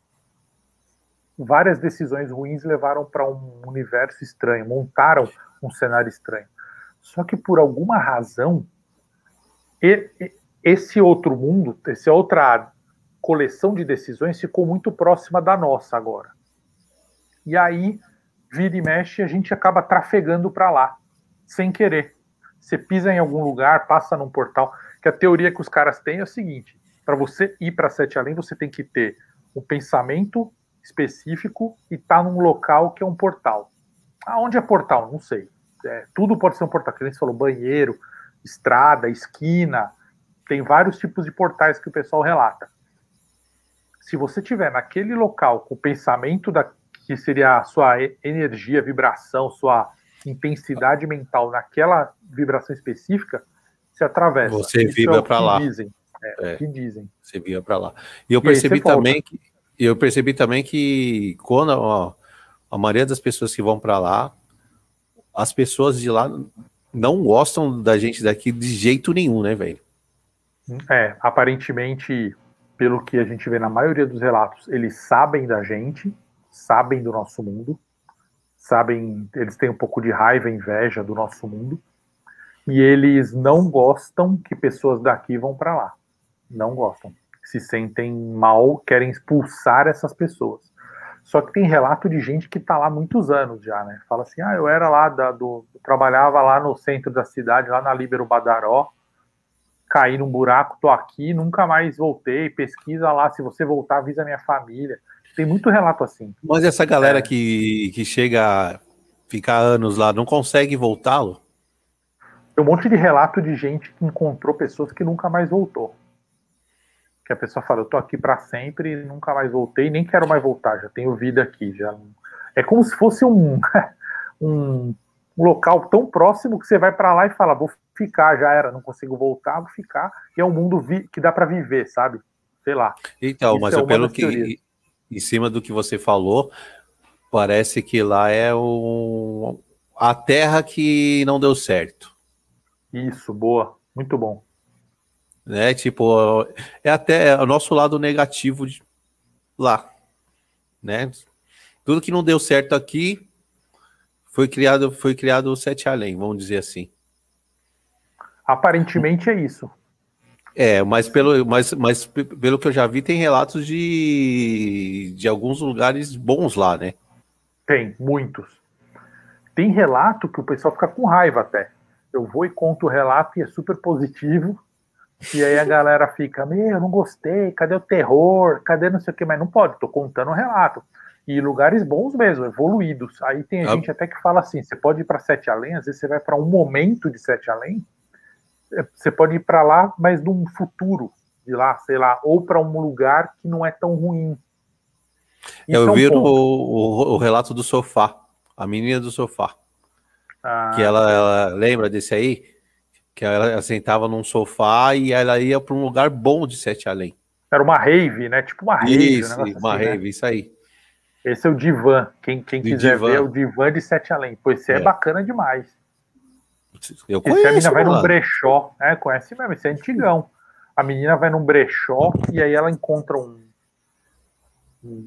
várias decisões ruins levaram para um universo estranho, montaram um cenário estranho. Só que por alguma razão, esse outro mundo, essa outra coleção de decisões ficou muito próxima da nossa agora. E aí, vira e mexe, a gente acaba trafegando para lá, sem querer. Você pisa em algum lugar, passa num portal, que a teoria que os caras têm é o seguinte: para você ir para Sete Além, você tem que ter um pensamento específico e tá num local que é um portal. Aonde é portal? Não sei. É, tudo pode ser um portal. Que a gente falou, banheiro, estrada, esquina. Tem vários tipos de portais que o pessoal relata. Se você tiver naquele local com o pensamento da que seria a sua energia, vibração, sua intensidade mental naquela vibração específica, se atravessa. Você Isso vibra é para lá. Dizem. É, é, que dizem. Você vibra para lá. E eu e percebi também volta. que eu percebi também que quando ó, a maioria das pessoas que vão para lá, as pessoas de lá não gostam da gente daqui de jeito nenhum, né, velho? É, aparentemente, pelo que a gente vê na maioria dos relatos, eles sabem da gente, sabem do nosso mundo, sabem, eles têm um pouco de raiva, inveja do nosso mundo, e eles não gostam que pessoas daqui vão para lá. Não gostam se sentem mal, querem expulsar essas pessoas. Só que tem relato de gente que está lá muitos anos já, né? Fala assim, ah, eu era lá da, do, trabalhava lá no centro da cidade, lá na Libero Badaró, caí num buraco, tô aqui, nunca mais voltei, pesquisa lá, se você voltar, avisa minha família. Tem muito relato assim. Mas essa galera é. que, que chega a ficar anos lá, não consegue voltá-lo? Tem um monte de relato de gente que encontrou pessoas que nunca mais voltou que a pessoa fala, eu tô aqui para sempre e nunca mais voltei, nem quero mais voltar, já tenho vida aqui, já é como se fosse um, um, um local tão próximo que você vai para lá e fala, vou ficar, já era, não consigo voltar, vou ficar, e é um mundo que dá para viver, sabe? Sei lá. Então, mas é eu pelo que em cima do que você falou, parece que lá é o, a terra que não deu certo. Isso, boa, muito bom né? Tipo, é até o nosso lado negativo de lá, né? Tudo que não deu certo aqui foi criado, foi criado o Sete Além, vamos dizer assim. Aparentemente é isso. É, mas pelo, mas, mas pelo que eu já vi, tem relatos de, de alguns lugares bons lá, né? Tem, muitos. Tem relato que o pessoal fica com raiva até Eu vou e conto o relato e é super positivo. E aí a galera fica, meu, não gostei, cadê o terror? Cadê não sei o que? Mas não pode, tô contando o relato. E lugares bons mesmo, evoluídos. Aí tem ah. gente até que fala assim: você pode ir para Sete Além, às vezes você vai para um momento de Sete Além, é, você pode ir para lá, mas num futuro de lá, sei lá, ou para um lugar que não é tão ruim. Isso Eu é um vi o, o, o, relato do sofá, a menina do sofá. Ah, que ela, ela, lembra desse aí? Que ela, sentava num sofá e ela ia para um lugar bom de Sete Além. Era uma rave, né? Tipo uma rave. Isso, um uma assim, né? rave, né? isso aí. Esse é o Divan. Quem, quem quiser divan. ver é o Divan de Sete Além. Pois esse é. é bacana demais. Eu conheço, esse a menina vai num brechó, né? Conhece mesmo, esse é antigão. A menina vai num brechó e aí ela encontra um.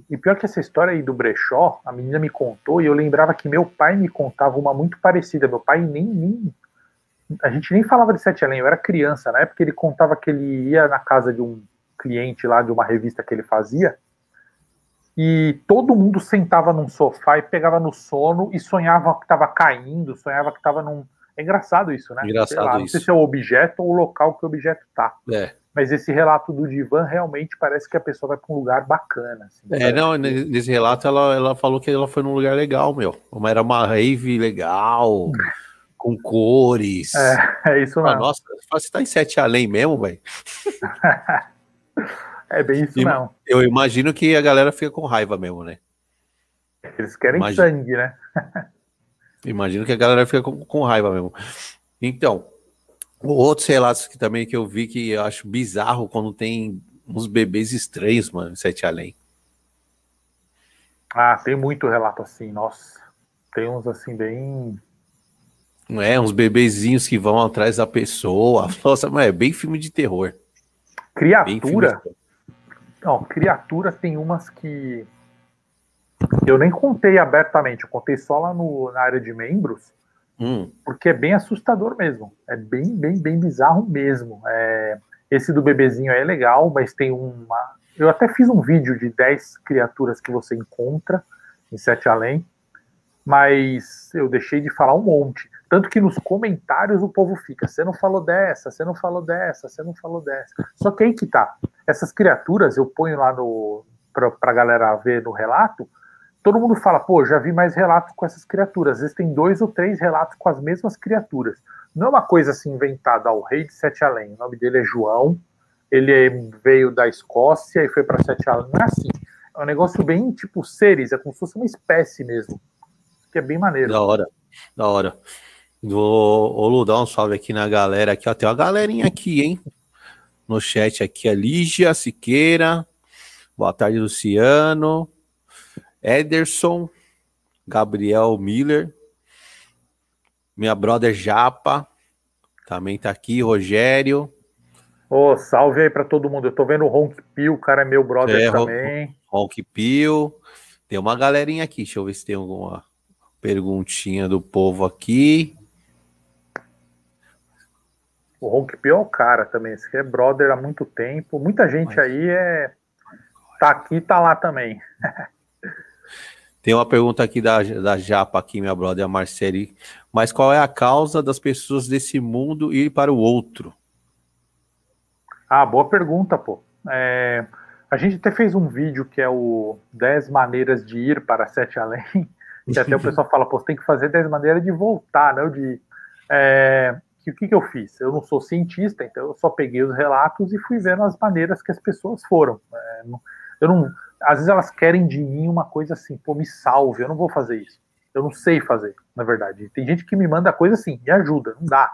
E pior que essa história aí do brechó, a menina me contou e eu lembrava que meu pai me contava uma muito parecida. Meu pai nem, nem a gente nem falava de Sete Além, eu era criança, na época ele contava que ele ia na casa de um cliente lá de uma revista que ele fazia, e todo mundo sentava num sofá e pegava no sono e sonhava que estava caindo, sonhava que estava num. É engraçado isso, né? Engraçado lá, isso. Não sei se é o objeto ou o local que o objeto está. É. Mas esse relato do divã realmente parece que a pessoa vai para um lugar bacana. Assim, é, não, nesse relato ela, ela falou que ela foi num lugar legal, meu. Era uma rave legal, com cores. É, é isso mesmo. Ah, nossa, você tá em sete além mesmo, velho. É bem isso, não. Eu imagino que a galera fica com raiva mesmo, né? Eles querem imagino. sangue, né? imagino que a galera fica com, com raiva mesmo. Então, outros relatos que também que eu vi que eu acho bizarro quando tem uns bebês estranhos, mano, Sete Além. Ah, tem muito relato assim, nossa. Tem uns assim bem. Não é, uns bebezinhos que vão atrás da pessoa. Nossa, mas é bem filme de terror. Criatura. Não, criatura tem umas que eu nem contei abertamente, eu contei só lá no, na área de membros, hum. porque é bem assustador mesmo. É bem, bem, bem bizarro mesmo. É, esse do bebezinho é legal, mas tem uma. Eu até fiz um vídeo de 10 criaturas que você encontra em Sete Além, mas eu deixei de falar um monte. Tanto que nos comentários o povo fica: você não falou dessa, você não falou dessa, você não falou dessa. Só que aí que tá. Essas criaturas eu ponho lá no pra, pra galera ver no relato. Todo mundo fala, pô, já vi mais relatos com essas criaturas. Às vezes tem dois ou três relatos com as mesmas criaturas. Não é uma coisa assim inventada. o rei de Sete Além, o nome dele é João. Ele veio da Escócia e foi para Sete Além. Não é assim. É um negócio bem tipo seres, é como se fosse uma espécie mesmo. Que é bem maneiro. Da hora, da hora. Vou, ô Lu, dar um salve aqui na galera aqui, ó. Tem uma galerinha aqui, hein? No chat aqui, a Lígia Siqueira. Boa tarde, Luciano. Ederson. Gabriel Miller. Minha brother Japa. Também tá aqui, Rogério. Ô, oh, salve aí para todo mundo. Eu tô vendo o Ronk Pio, o cara é meu brother é, também. Ronk Pio. Tem uma galerinha aqui. Deixa eu ver se tem alguma perguntinha do povo aqui. O Ronk Pio é o cara também, esse aqui é brother há muito tempo. Muita gente Mas... aí é tá aqui, tá lá também. Tem uma pergunta aqui da, da Japa, aqui, minha brother, a Marcele. Mas qual é a causa das pessoas desse mundo ir para o outro? Ah, boa pergunta, pô. É, a gente até fez um vídeo que é o 10 maneiras de ir para Sete Além, que até o pessoal fala, pô, você tem que fazer 10 maneiras de voltar, não de... É, que o que, que eu fiz? Eu não sou cientista, então eu só peguei os relatos e fui vendo as maneiras que as pessoas foram. É, eu não, às vezes elas querem de mim uma coisa assim, pô, me salve, eu não vou fazer isso. Eu não sei fazer, na verdade. Tem gente que me manda coisa assim, me ajuda, não dá.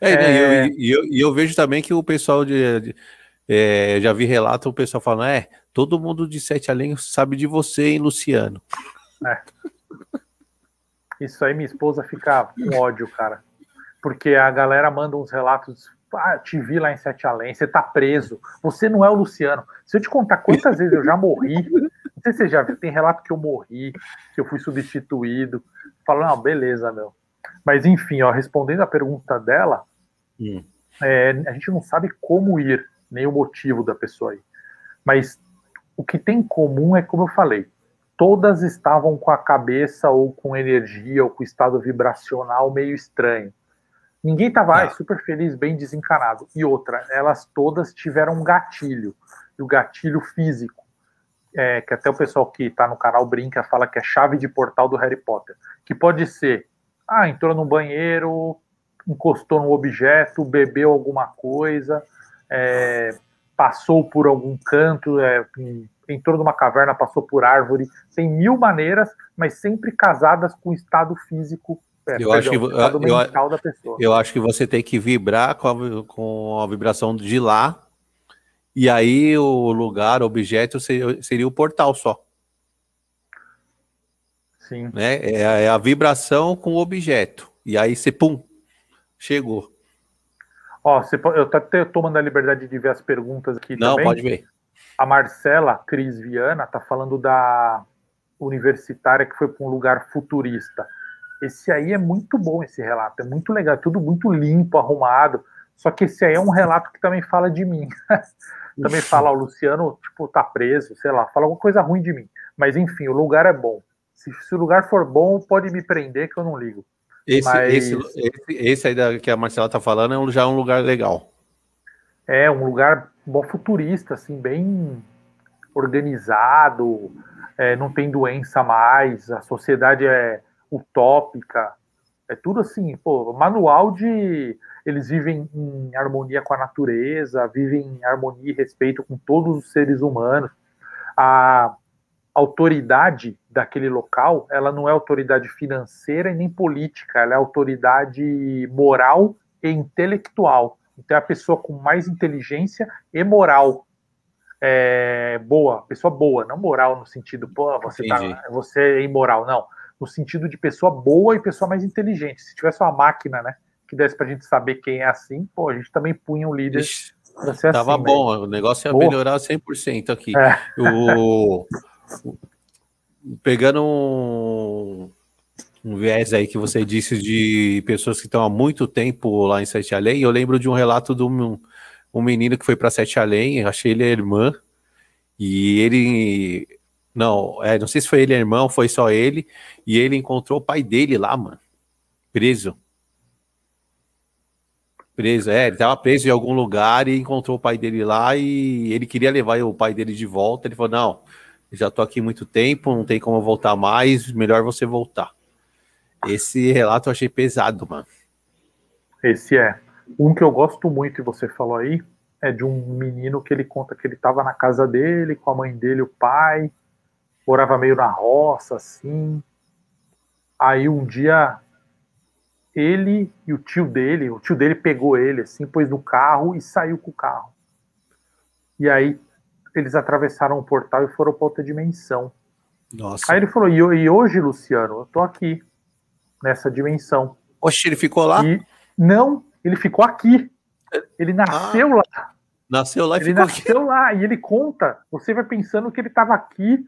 É, né, é... E, eu, eu, eu, vejo também que o pessoal de. de é, já vi relato o pessoal falando, é, todo mundo de Sete Além sabe de você, hein, Luciano? É. Isso aí minha esposa fica com ódio, cara porque a galera manda uns relatos. Ah, te vi lá em Sete Além, você tá preso. Você não é o Luciano. Se eu te contar quantas vezes eu já morri, não sei se você já viu, tem relato que eu morri, que eu fui substituído. Falo, não, beleza, meu. Mas enfim, ó, respondendo a pergunta dela, hum. é, a gente não sabe como ir, nem o motivo da pessoa aí. Mas o que tem em comum é como eu falei, todas estavam com a cabeça ou com energia ou com estado vibracional meio estranho Ninguém tava ah. super feliz, bem desencanado. E outra, elas todas tiveram um gatilho, e o gatilho físico, é, que até o pessoal que está no canal brinca, fala que é chave de portal do Harry Potter, que pode ser, ah, entrou no banheiro, encostou no objeto, bebeu alguma coisa, é, passou por algum canto, é, entrou numa caverna, passou por árvore, tem mil maneiras, mas sempre casadas com o estado físico é, eu, acho que, eu, pessoa. eu acho que você tem que vibrar com a, com a vibração de lá, e aí o lugar, o objeto seria, seria o portal só. Sim. Né? É, é, a vibração com o objeto. E aí você, pum, chegou. Ó, você, eu até tomando a liberdade de ver as perguntas aqui Não, também. pode ver. A Marcela Cris Viana tá falando da universitária que foi para um lugar futurista. Esse aí é muito bom, esse relato, é muito legal, é tudo muito limpo, arrumado. Só que esse aí é um relato que também fala de mim. também fala, o Luciano, tipo, tá preso, sei lá, fala alguma coisa ruim de mim. Mas enfim, o lugar é bom. Se, se o lugar for bom, pode me prender que eu não ligo. Esse, Mas... esse, esse, esse aí da, que a Marcela tá falando é um, já um lugar legal. É, um lugar bom futurista, assim, bem organizado, é, não tem doença mais, a sociedade é utópica, é tudo assim, pô, manual de eles vivem em harmonia com a natureza, vivem em harmonia e respeito com todos os seres humanos. A autoridade daquele local, ela não é autoridade financeira e nem política, ela é autoridade moral e intelectual. Então é a pessoa com mais inteligência e moral é, boa, pessoa boa, não moral no sentido, pô, você, tá, você é imoral, não no sentido de pessoa boa e pessoa mais inteligente. Se tivesse uma máquina, né, que desse pra gente saber quem é assim, pô, a gente também punha um líder ser Tava assim, bom, o negócio ia Porra. melhorar 100% aqui. É. O, pegando um, um viés aí que você disse de pessoas que estão há muito tempo lá em Sete Além, eu lembro de um relato de um, um menino que foi para Sete Além, achei ele a irmã, e ele não, é, não sei se foi ele irmão, foi só ele. E ele encontrou o pai dele lá, mano. Preso. Preso, é, ele tava preso em algum lugar e encontrou o pai dele lá e ele queria levar o pai dele de volta. Ele falou: Não, já tô aqui muito tempo, não tem como voltar mais, melhor você voltar. Esse relato eu achei pesado, mano. Esse é. Um que eu gosto muito, e você falou aí, é de um menino que ele conta que ele tava na casa dele, com a mãe dele, o pai, morava meio na roça, assim. Aí um dia ele e o tio dele, o tio dele pegou ele, assim, pôs no carro e saiu com o carro. E aí eles atravessaram o portal e foram para outra dimensão. Nossa. Aí ele falou: e, hoje, Luciano, eu tô aqui, nessa dimensão. Oxe, ele ficou lá? E, não, ele ficou aqui. Ele nasceu ah, lá. Nasceu lá e ele ficou nasceu aqui. lá. E ele conta, você vai pensando que ele estava aqui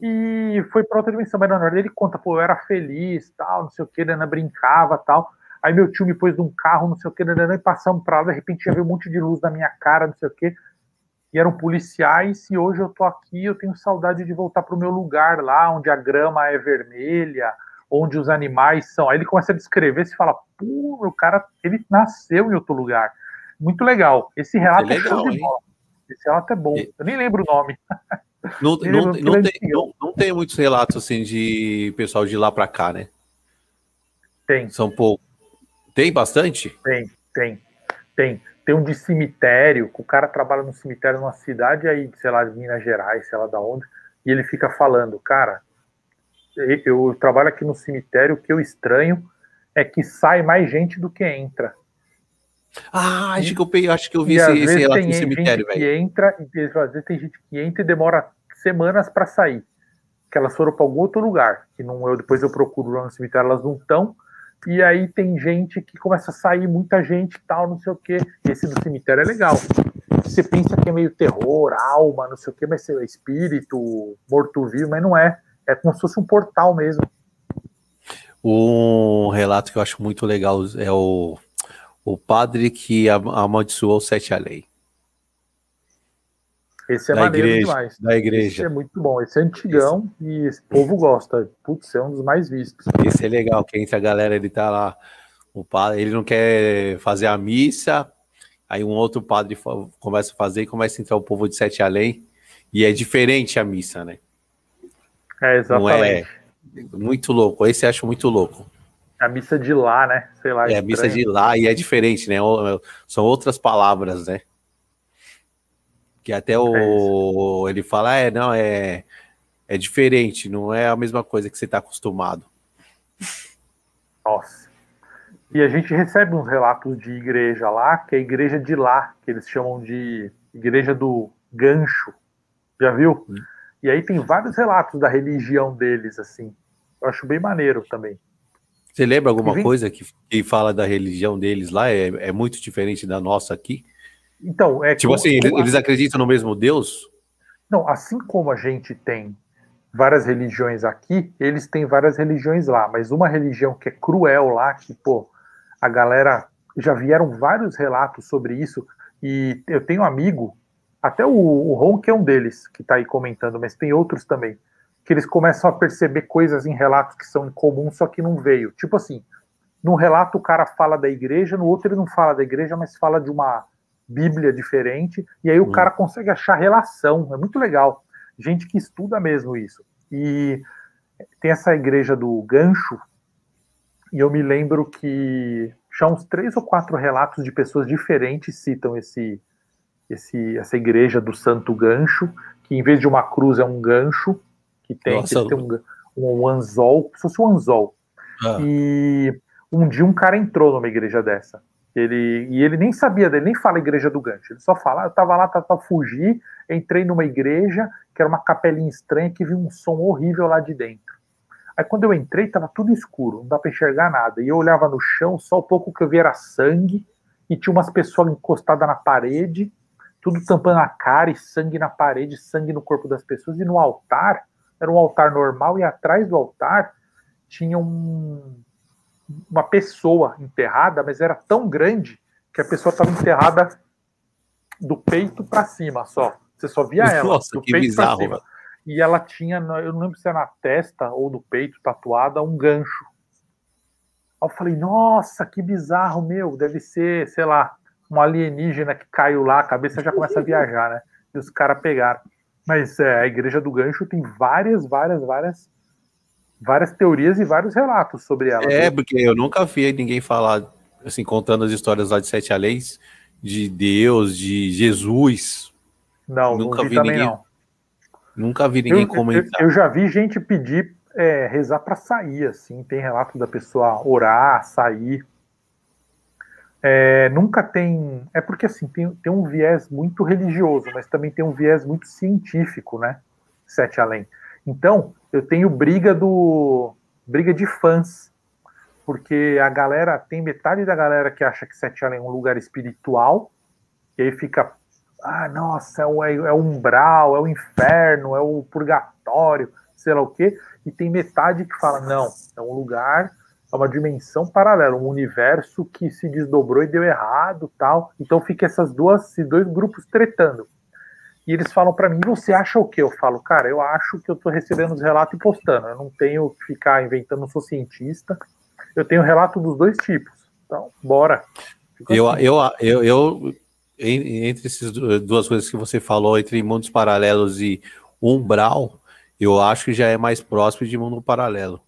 e foi para outra dimensão. Mas na verdade ele conta, pô, eu era feliz, tal, não sei o que, Dana brincava, tal. Aí meu tio me pôs num carro, não sei o que, Dana, e passamos para lá, de repente já veio um monte de luz na minha cara, não sei o que. E eram policiais, e hoje eu tô aqui, eu tenho saudade de voltar pro meu lugar lá, onde a grama é vermelha, onde os animais são. Aí ele começa a descrever, se fala, pô, o cara, ele nasceu em outro lugar. Muito legal. Esse relato é, legal, é show de bola. Esse relato é bom. Eu nem lembro o nome. Não, não, não, tem, não, não, tem muitos relatos assim de pessoal de lá para cá, né? Tem. São poucos. Tem bastante? Tem, tem, tem. Tem um de cemitério, que o cara trabalha no cemitério numa cidade aí, sei lá, de Minas Gerais, sei lá da onde, e ele fica falando, cara, eu trabalho aqui no cemitério, o que eu estranho é que sai mais gente do que entra. Ah, acho que eu, peguei, acho que eu vi e esse, esse relato no cemitério, velho. entra, e às vezes tem gente que entra e demora semanas para sair. Que elas foram para algum outro lugar. Que não eu depois eu procuro lá no cemitério, elas não estão. E aí tem gente que começa a sair, muita gente tal, não sei o quê. Esse do cemitério é legal. Você pensa que é meio terror, alma, não sei o quê, mas é espírito, morto-vivo, mas não é. É como se fosse um portal mesmo. Um relato que eu acho muito legal é o, o padre que amaldiçoou sete a lei. Esse é da maneiro igreja, demais. Da igreja. Esse é muito bom. Esse é antigão esse... e esse povo gosta. Putz, é um dos mais vistos. Esse é legal, que entra a galera, ele tá lá, O padre, ele não quer fazer a missa, aí um outro padre começa a fazer e começa a entrar o povo de Sete Além, e é diferente a missa, né? É, exatamente. Não é muito louco, esse eu acho muito louco. A missa de lá, né? Sei lá. É, a missa de lá, e é diferente, né? São outras palavras, né? Que até o. É ele fala, é, não, é. É diferente, não é a mesma coisa que você está acostumado. Nossa. E a gente recebe uns relatos de igreja lá, que é a igreja de lá, que eles chamam de igreja do gancho. Já viu? Hum. E aí tem vários relatos da religião deles, assim. Eu acho bem maneiro também. Você lembra alguma coisa que, que fala da religião deles lá? É, é muito diferente da nossa aqui? Então, é tipo assim, eles, eles acreditam no mesmo Deus? Não, assim como a gente tem várias religiões aqui, eles têm várias religiões lá, mas uma religião que é cruel lá, que, pô, a galera já vieram vários relatos sobre isso, e eu tenho um amigo, até o, o Ron, que é um deles, que tá aí comentando, mas tem outros também, que eles começam a perceber coisas em relatos que são incomuns, só que não veio. Tipo assim, num relato o cara fala da igreja, no outro ele não fala da igreja, mas fala de uma Bíblia diferente, e aí o hum. cara consegue achar relação, é muito legal. Gente que estuda mesmo isso. E tem essa igreja do Gancho, e eu me lembro que já uns três ou quatro relatos de pessoas diferentes citam esse, esse, essa igreja do Santo Gancho, que em vez de uma cruz é um gancho, que tem, que tem um, um anzol, se fosse um anzol. Ah. E um dia um cara entrou numa igreja dessa. Ele, e ele nem sabia dele, nem fala igreja do gancho. Ele só fala, eu tava lá, tava fugir, entrei numa igreja, que era uma capelinha estranha, que vi um som horrível lá de dentro. Aí quando eu entrei, tava tudo escuro, não dá para enxergar nada. E eu olhava no chão, só o pouco que eu vi era sangue, e tinha umas pessoas encostadas na parede, tudo tampando a cara, e sangue na parede, sangue no corpo das pessoas, e no altar era um altar normal e atrás do altar tinha um, uma pessoa enterrada, mas era tão grande que a pessoa estava enterrada do peito para cima só. Você só via ela. Nossa, do que peito bizarro. Cima. E ela tinha, eu não lembro se era na testa ou no peito tatuada, um gancho. Aí eu falei, nossa, que bizarro, meu. Deve ser, sei lá, um alienígena que caiu lá, a cabeça já começa a viajar, né? E os caras pegaram. Mas é, a Igreja do Gancho tem várias, várias, várias, várias teorias e vários relatos sobre ela. É, porque eu nunca vi ninguém falar, assim, contando as histórias lá de Sete Alês, de Deus, de Jesus. Não, nunca não vi, vi ninguém. Não. Nunca vi ninguém eu, comentar. Eu, eu, já vi gente pedir é, rezar para sair, assim. Tem relato da pessoa orar, sair. É, nunca tem. É porque assim, tem, tem um viés muito religioso, mas também tem um viés muito científico, né? Sete Além. Então, eu tenho briga do. briga de fãs. Porque a galera, tem metade da galera que acha que Sete Além é um lugar espiritual, e aí fica. Ah, nossa, é o, é o umbral, é o inferno, é o purgatório, sei lá o quê. E tem metade que fala, não, é um lugar é uma dimensão paralela, um universo que se desdobrou e deu errado, tal. Então fica essas duas, esses dois grupos tretando. E eles falam para mim: "Você acha o quê?" Eu falo: "Cara, eu acho que eu tô recebendo os relatos e postando. Eu não tenho que ficar inventando, não sou cientista. Eu tenho relato dos dois tipos. Então, bora." Eu, assim. eu, eu, eu, entre essas duas coisas que você falou, entre mundos paralelos e umbral, eu acho que já é mais próximo de mundo paralelo.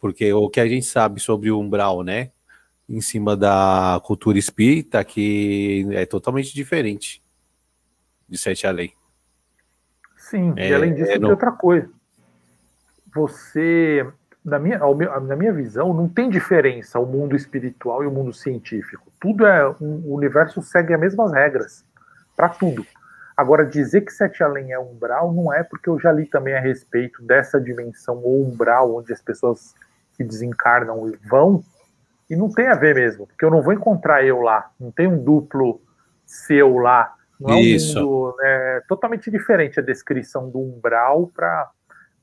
Porque o que a gente sabe sobre o umbral, né? Em cima da cultura espírita, que é totalmente diferente de Sete Além. Sim, é, e além disso, é, tem outra coisa. Você, na minha, na minha visão, não tem diferença o mundo espiritual e o mundo científico. Tudo é. O universo segue as mesmas regras para tudo. Agora, dizer que Sete Além é umbral não é porque eu já li também a respeito dessa dimensão ou umbral, onde as pessoas que desencarnam e vão, e não tem a ver mesmo, porque eu não vou encontrar eu lá, não tem um duplo seu lá. Não é Isso. um mundo é, totalmente diferente a descrição do umbral para.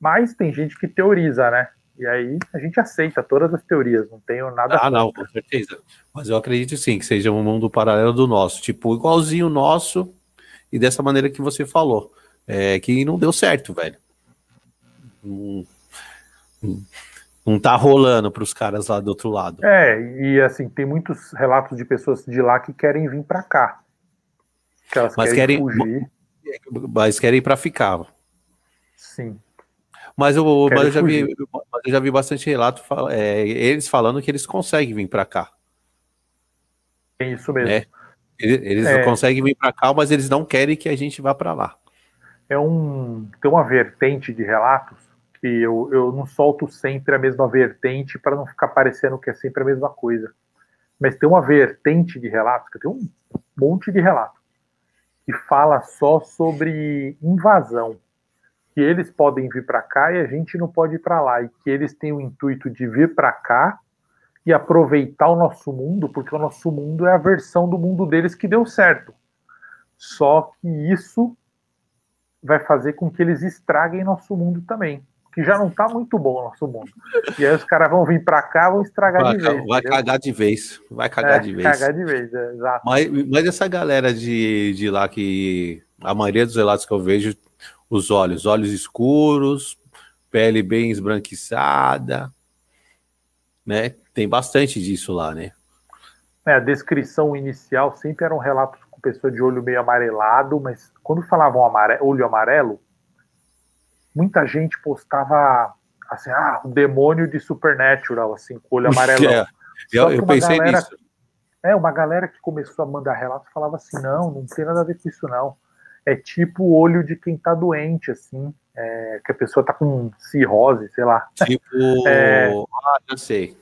Mas tem gente que teoriza, né? E aí a gente aceita todas as teorias, não tenho nada. Ah, não, com certeza. Mas eu acredito sim que seja um mundo paralelo do nosso, tipo, igualzinho o nosso, e dessa maneira que você falou. É que não deu certo, velho. Hum, hum. Não tá rolando para os caras lá do outro lado. É, e assim, tem muitos relatos de pessoas de lá que querem vir para cá. Que elas mas querem, querem fugir. Mas querem ir para ficar. Sim. Mas eu, mas eu, já, vi, eu já vi bastante relato, é, eles falando que eles conseguem vir para cá. É isso mesmo. Né? Eles, eles é. conseguem vir para cá, mas eles não querem que a gente vá para lá. É um tem uma vertente de relatos que eu, eu não solto sempre a mesma vertente para não ficar parecendo que é sempre a mesma coisa. Mas tem uma vertente de relatos, que tem um monte de relatos, que fala só sobre invasão que eles podem vir para cá e a gente não pode ir para lá, e que eles têm o intuito de vir para cá e aproveitar o nosso mundo, porque o nosso mundo é a versão do mundo deles que deu certo. Só que isso vai fazer com que eles estraguem nosso mundo também, que já não está muito bom o nosso mundo. E aí os caras vão vir para cá, vão estragar vai, de vez. Vai entendeu? cagar de vez, vai cagar é, de vez. Cagar de vez, é, exato. Mas, mas essa galera de, de lá que a maioria dos relatos que eu vejo os olhos, olhos escuros, pele bem esbranquiçada, né? Tem bastante disso lá, né? É, a descrição inicial sempre eram relatos com pessoa de olho meio amarelado, mas quando falavam amare olho amarelo, muita gente postava assim, ah, o demônio de Supernatural, assim, com olho amarelo. É, eu, eu pensei galera, nisso. É, uma galera que começou a mandar relatos falava assim, não, não tem nada a ver com isso não é tipo o olho de quem tá doente, assim, é, que a pessoa tá com cirrose, sei lá. Tipo, é, ah, já sei.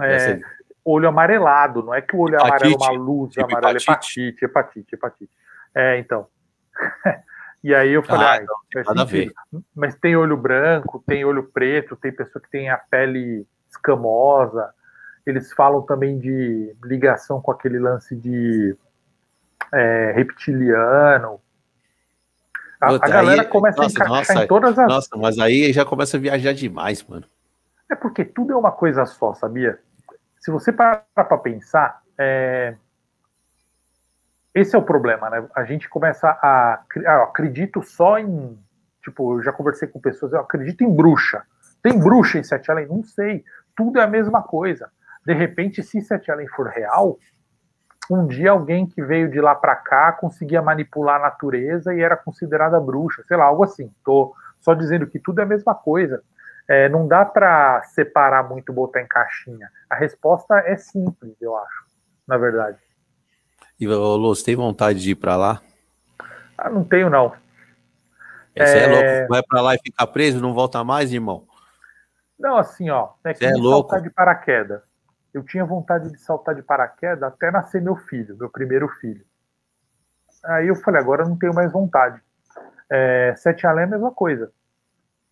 É, sei. Olho amarelado, não é que o olho hepatite, amarelo é uma luz tipo amarela, hepatite. hepatite, hepatite, hepatite. É, então. e aí eu falei, ah, ah nada a ver. mas tem olho branco, tem olho preto, tem pessoa que tem a pele escamosa. Eles falam também de ligação com aquele lance de é, reptiliano, a, Puta, a galera aí, começa nossa, a encaixar nossa, em todas as. Nossa, mas aí já começa a viajar demais, mano. É porque tudo é uma coisa só, sabia? Se você parar para pensar, é... esse é o problema, né? A gente começa a. Ah, acredito só em. Tipo, eu já conversei com pessoas, eu acredito em bruxa. Tem bruxa em Sete Além? Não sei. Tudo é a mesma coisa. De repente, se Sete Além for real, um dia alguém que veio de lá para cá conseguia manipular a natureza e era considerada bruxa, sei lá, algo assim. Tô só dizendo que tudo é a mesma coisa. É, não dá para separar muito, botar em caixinha. A resposta é simples, eu acho, na verdade. E Lô, você tem vontade de ir para lá? Ah, não tenho não. Você é... é louco, vai para lá e ficar preso, não volta mais, irmão? Não, assim, ó, é que é louco. de paraquedas eu tinha vontade de saltar de paraquedas até nascer meu filho, meu primeiro filho. Aí eu falei, agora eu não tenho mais vontade. É, Sete Além é a mesma coisa.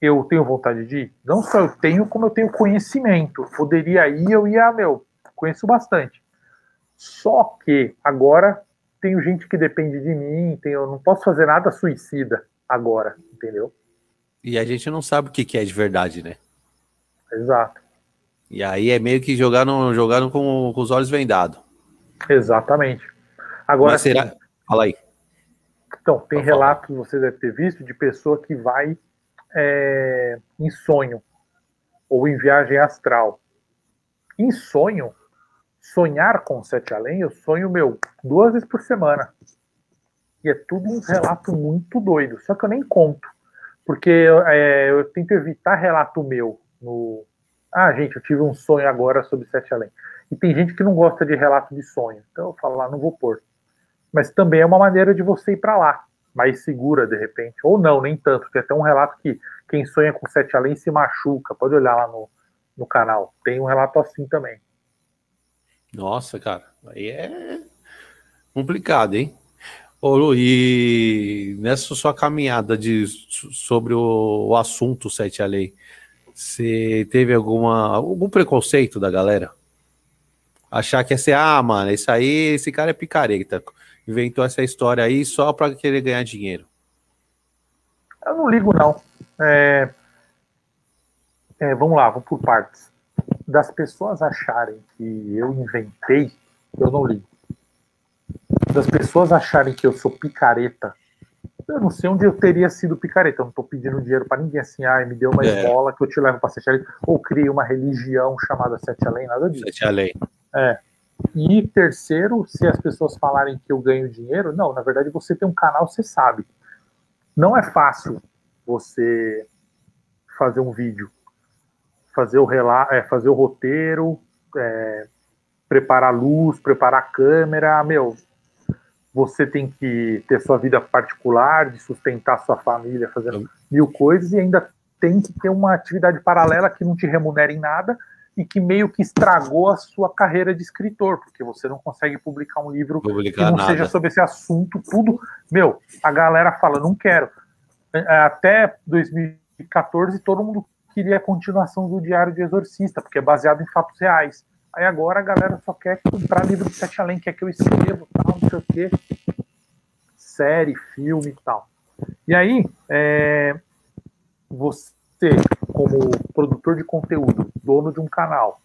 Eu tenho vontade de ir? Não só eu tenho, como eu tenho conhecimento. Poderia ir, eu ia, meu, conheço bastante. Só que agora tenho gente que depende de mim, tenho, eu não posso fazer nada suicida agora, entendeu? E a gente não sabe o que é de verdade, né? Exato. E aí é meio que jogar, no, jogar no, com, com os olhos vendados. Exatamente. Agora, Mas será? Sim, Fala aí. Então, tem Pode relatos, falar. você deve ter visto, de pessoa que vai é, em sonho ou em viagem astral. Em sonho, sonhar com Sete Além, eu sonho, meu, duas vezes por semana. E é tudo um relato muito doido. Só que eu nem conto. Porque é, eu tento evitar relato meu no, ah, gente, eu tive um sonho agora sobre Sete Além. E tem gente que não gosta de relato de sonho. Então eu falo lá, ah, não vou pôr. Mas também é uma maneira de você ir para lá, mais segura de repente. Ou não, nem tanto. Tem até um relato que quem sonha com Sete Além se machuca. Pode olhar lá no, no canal. Tem um relato assim também. Nossa, cara. Aí é complicado, hein? Ô, e nessa sua caminhada de, sobre o, o assunto Sete Além, você teve alguma, algum preconceito da galera? Achar que ia ser, ah, mano, isso aí, esse cara é picareta. Inventou essa história aí só para querer ganhar dinheiro. Eu não ligo, não. É... É, vamos lá, vamos por partes. Das pessoas acharem que eu inventei, eu não ligo. Das pessoas acharem que eu sou picareta, Eu não sei onde eu teria sido picareta. Eu não estou pedindo dinheiro para ninguém assim, ai, me deu uma é. esmola que eu te levo para Sete Além. Ou criei uma religião chamada Sete Além, nada disso. Sete Além. É. E terceiro, se as pessoas falarem que eu ganho dinheiro, não, na verdade você tem um canal, você sabe. Não é fácil você fazer um vídeo, fazer o, relato, é, fazer o roteiro, é, preparar a luz, preparar a câmera, meu, você tem que ter sua vida particular, de sustentar sua família, fazendo mil coisas, e ainda tem que ter uma atividade paralela que não te remunere em nada e que meio que estragou a sua carreira de escritor, porque você não consegue publicar um livro publicar que não nada. seja sobre esse assunto, tudo. Meu, a galera fala, não quero. Até 2014, todo mundo queria a continuação do Diário de Exorcista, porque é baseado em fatos reais. Aí agora a galera só quer comprar livro de Sete Além, quer que eu escreva, tal, não sei o quê. Série, filme e tal. E aí, é, você, como produtor de conteúdo, dono de um canal,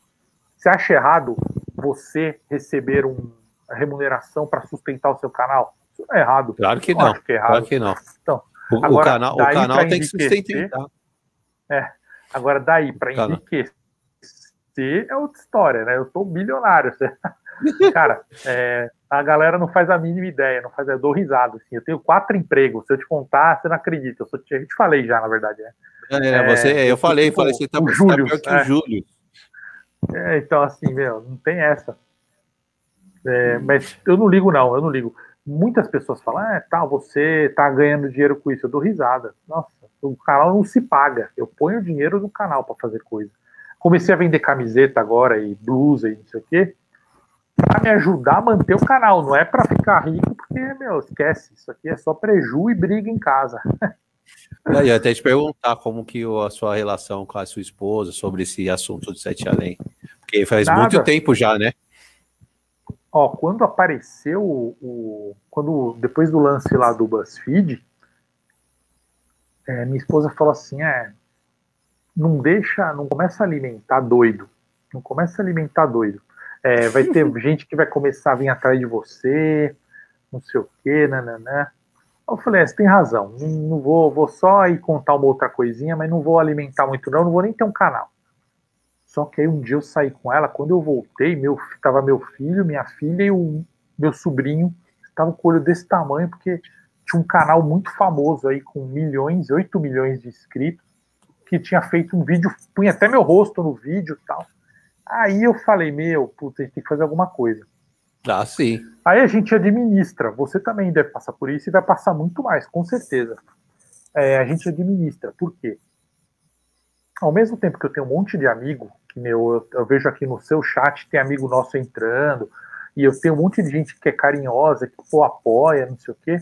você acha errado você receber uma remuneração para sustentar o seu canal? Isso não é errado. Claro que não. Que é claro que não. Então, o, agora, o canal, o canal tem que sustentar. É, agora daí para enriquecer é outra história, né? Eu tô bilionário. Cara, é, a galera não faz a mínima ideia, não faz, eu dou risada, assim. Eu tenho quatro empregos. Se eu te contar, você não acredita. Eu, sou, eu te falei já, na verdade, né? É, é você, eu, eu falei, tipo, falei, você tá, Júlio, tá pior que é. o Júlio. É, então, assim, meu, não tem essa. É, mas eu não ligo, não, eu não ligo. Muitas pessoas falam, ah, tá, você tá ganhando dinheiro com isso. Eu dou risada. Nossa, o canal não se paga. Eu ponho dinheiro no canal para fazer coisa. Comecei a vender camiseta agora e blusa e não sei o quê, para me ajudar a manter o canal. Não é para ficar rico, porque, meu, esquece. Isso aqui é só preju e briga em casa. Eu ia até te perguntar como que a sua relação com a sua esposa sobre esse assunto de Sete Além. Porque faz Nada. muito tempo já, né? Ó, quando apareceu o. Quando, depois do lance lá do BuzzFeed, é, minha esposa falou assim: é, não deixa, não começa a alimentar doido. Não começa a alimentar doido. É, vai ter gente que vai começar a vir atrás de você, não sei o quê, nananã. Eu falei, é, você tem razão, não, não, vou, vou só ir contar uma outra coisinha, mas não vou alimentar muito não, não vou nem ter um canal. Só que aí um dia eu saí com ela, quando eu voltei, meu, tava meu filho, minha filha e o meu sobrinho, estavam com o olho desse tamanho, porque tinha um canal muito famoso aí, com milhões, 8 milhões de inscritos, que tinha feito um vídeo, punha até meu rosto no vídeo e tal. Aí eu falei, meu, puta, a gente tem que fazer alguma coisa. Ah, sim. Aí a gente administra. Você também deve passar por isso e vai passar muito mais, com certeza. É, a gente administra. Por quê? Ao mesmo tempo que eu tenho um monte de amigo, que meu, eu, eu vejo aqui no seu chat, tem amigo nosso entrando, e eu tenho um monte de gente que é carinhosa, que pô, apoia, não sei o quê.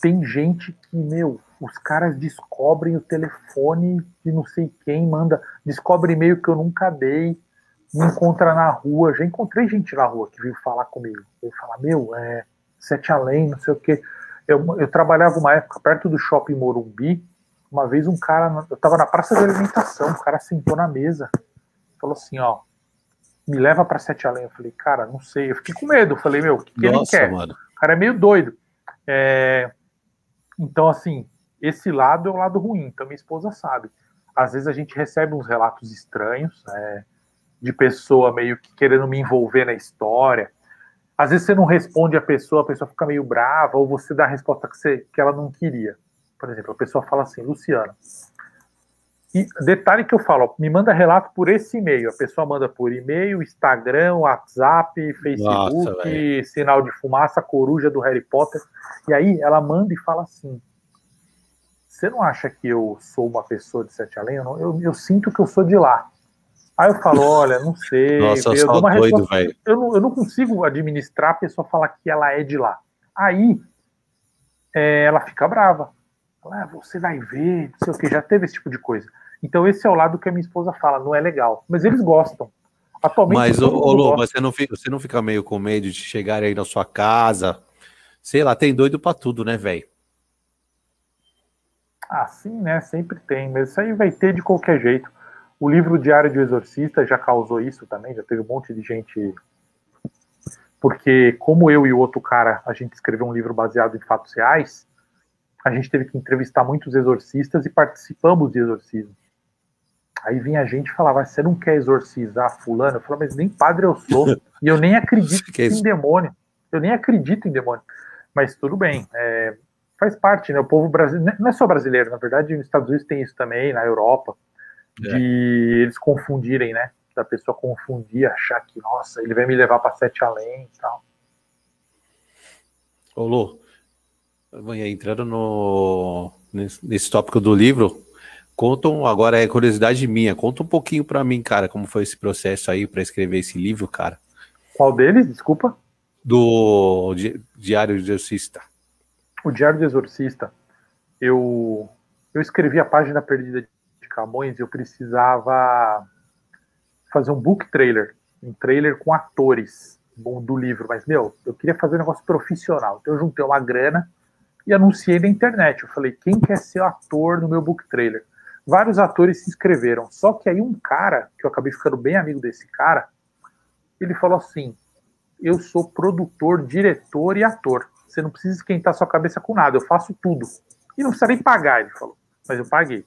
Tem gente que, meu, os caras descobrem o telefone de não sei quem, manda, descobre e-mail que eu nunca dei, me encontra na rua. Já encontrei gente na rua que veio falar comigo. Ele fala, meu, é sete além, não sei o quê. Eu, eu trabalhava uma época perto do shopping Morumbi. Uma vez um cara, eu tava na praça de alimentação, o cara sentou na mesa, falou assim, ó, me leva para Sete Além. Eu falei, cara, não sei. Eu fiquei com medo. Eu falei, meu, o que, que Nossa, ele quer? Mano. O cara é meio doido. É... Então, assim, esse lado é o lado ruim, então minha esposa sabe. Às vezes a gente recebe uns relatos estranhos, é, de pessoa meio que querendo me envolver na história. Às vezes você não responde a pessoa, a pessoa fica meio brava, ou você dá a resposta que, você, que ela não queria. Por exemplo, a pessoa fala assim, Luciano. E detalhe que eu falo, ó, me manda relato por esse e-mail. A pessoa manda por e-mail, Instagram, WhatsApp, Facebook, Nossa, sinal de fumaça, coruja do Harry Potter. E aí ela manda e fala assim: você não acha que eu sou uma pessoa de Sete Além? Eu, não, eu, eu, sinto que eu sou de lá. Aí eu falo, olha, não sei. Nossa, eu, uma doido, resposta, eu, não, eu não consigo administrar a pessoa falar que ela é de lá. Aí é, ela fica brava. Ah, você vai ver, não sei o que, já teve esse tipo de coisa. Então esse é o lado que a minha esposa fala, não é legal. Mas eles gostam. Atualmente, mas, ô, você não, fica, você não fica meio com medo de chegar aí na sua casa? Sei lá, tem doido pra tudo, né, velho? Ah, sim, né? Sempre tem, mas isso aí vai ter de qualquer jeito. O livro Diário de Exorcista já causou isso também, já teve um monte de gente. Porque, como eu e o outro cara, a gente escreveu um livro baseado em fatos reais, a gente teve que entrevistar muitos exorcistas e participamos de exorcismo. Aí vinha a gente e falava, você não quer exorcizar fulano? Eu falava, mas nem padre eu sou, e eu nem acredito em demônio. Eu nem acredito em demônio. Mas tudo bem, é, faz parte, né? O povo brasileiro, não é só brasileiro, na verdade, nos Estados Unidos tem isso também, na Europa, é. de eles confundirem, né? Da pessoa confundir, achar que, nossa, ele vai me levar para sete além e tal. Ô, Lu, entrando no, nesse, nesse tópico do livro, contam, agora é curiosidade minha, conta um pouquinho para mim, cara, como foi esse processo aí para escrever esse livro, cara. Qual deles, desculpa? Do Diário do Exorcista. O Diário do Exorcista, eu, eu escrevi a página perdida de Camões e eu precisava fazer um book trailer, um trailer com atores do livro, mas, meu, eu queria fazer um negócio profissional. Então eu juntei uma grana e anunciei na internet. Eu falei, quem quer ser ator no meu book trailer? Vários atores se inscreveram. Só que aí um cara, que eu acabei ficando bem amigo desse cara, ele falou assim: eu sou produtor, diretor e ator. Você não precisa esquentar sua cabeça com nada, eu faço tudo. E não precisa nem pagar, ele falou. Mas eu paguei.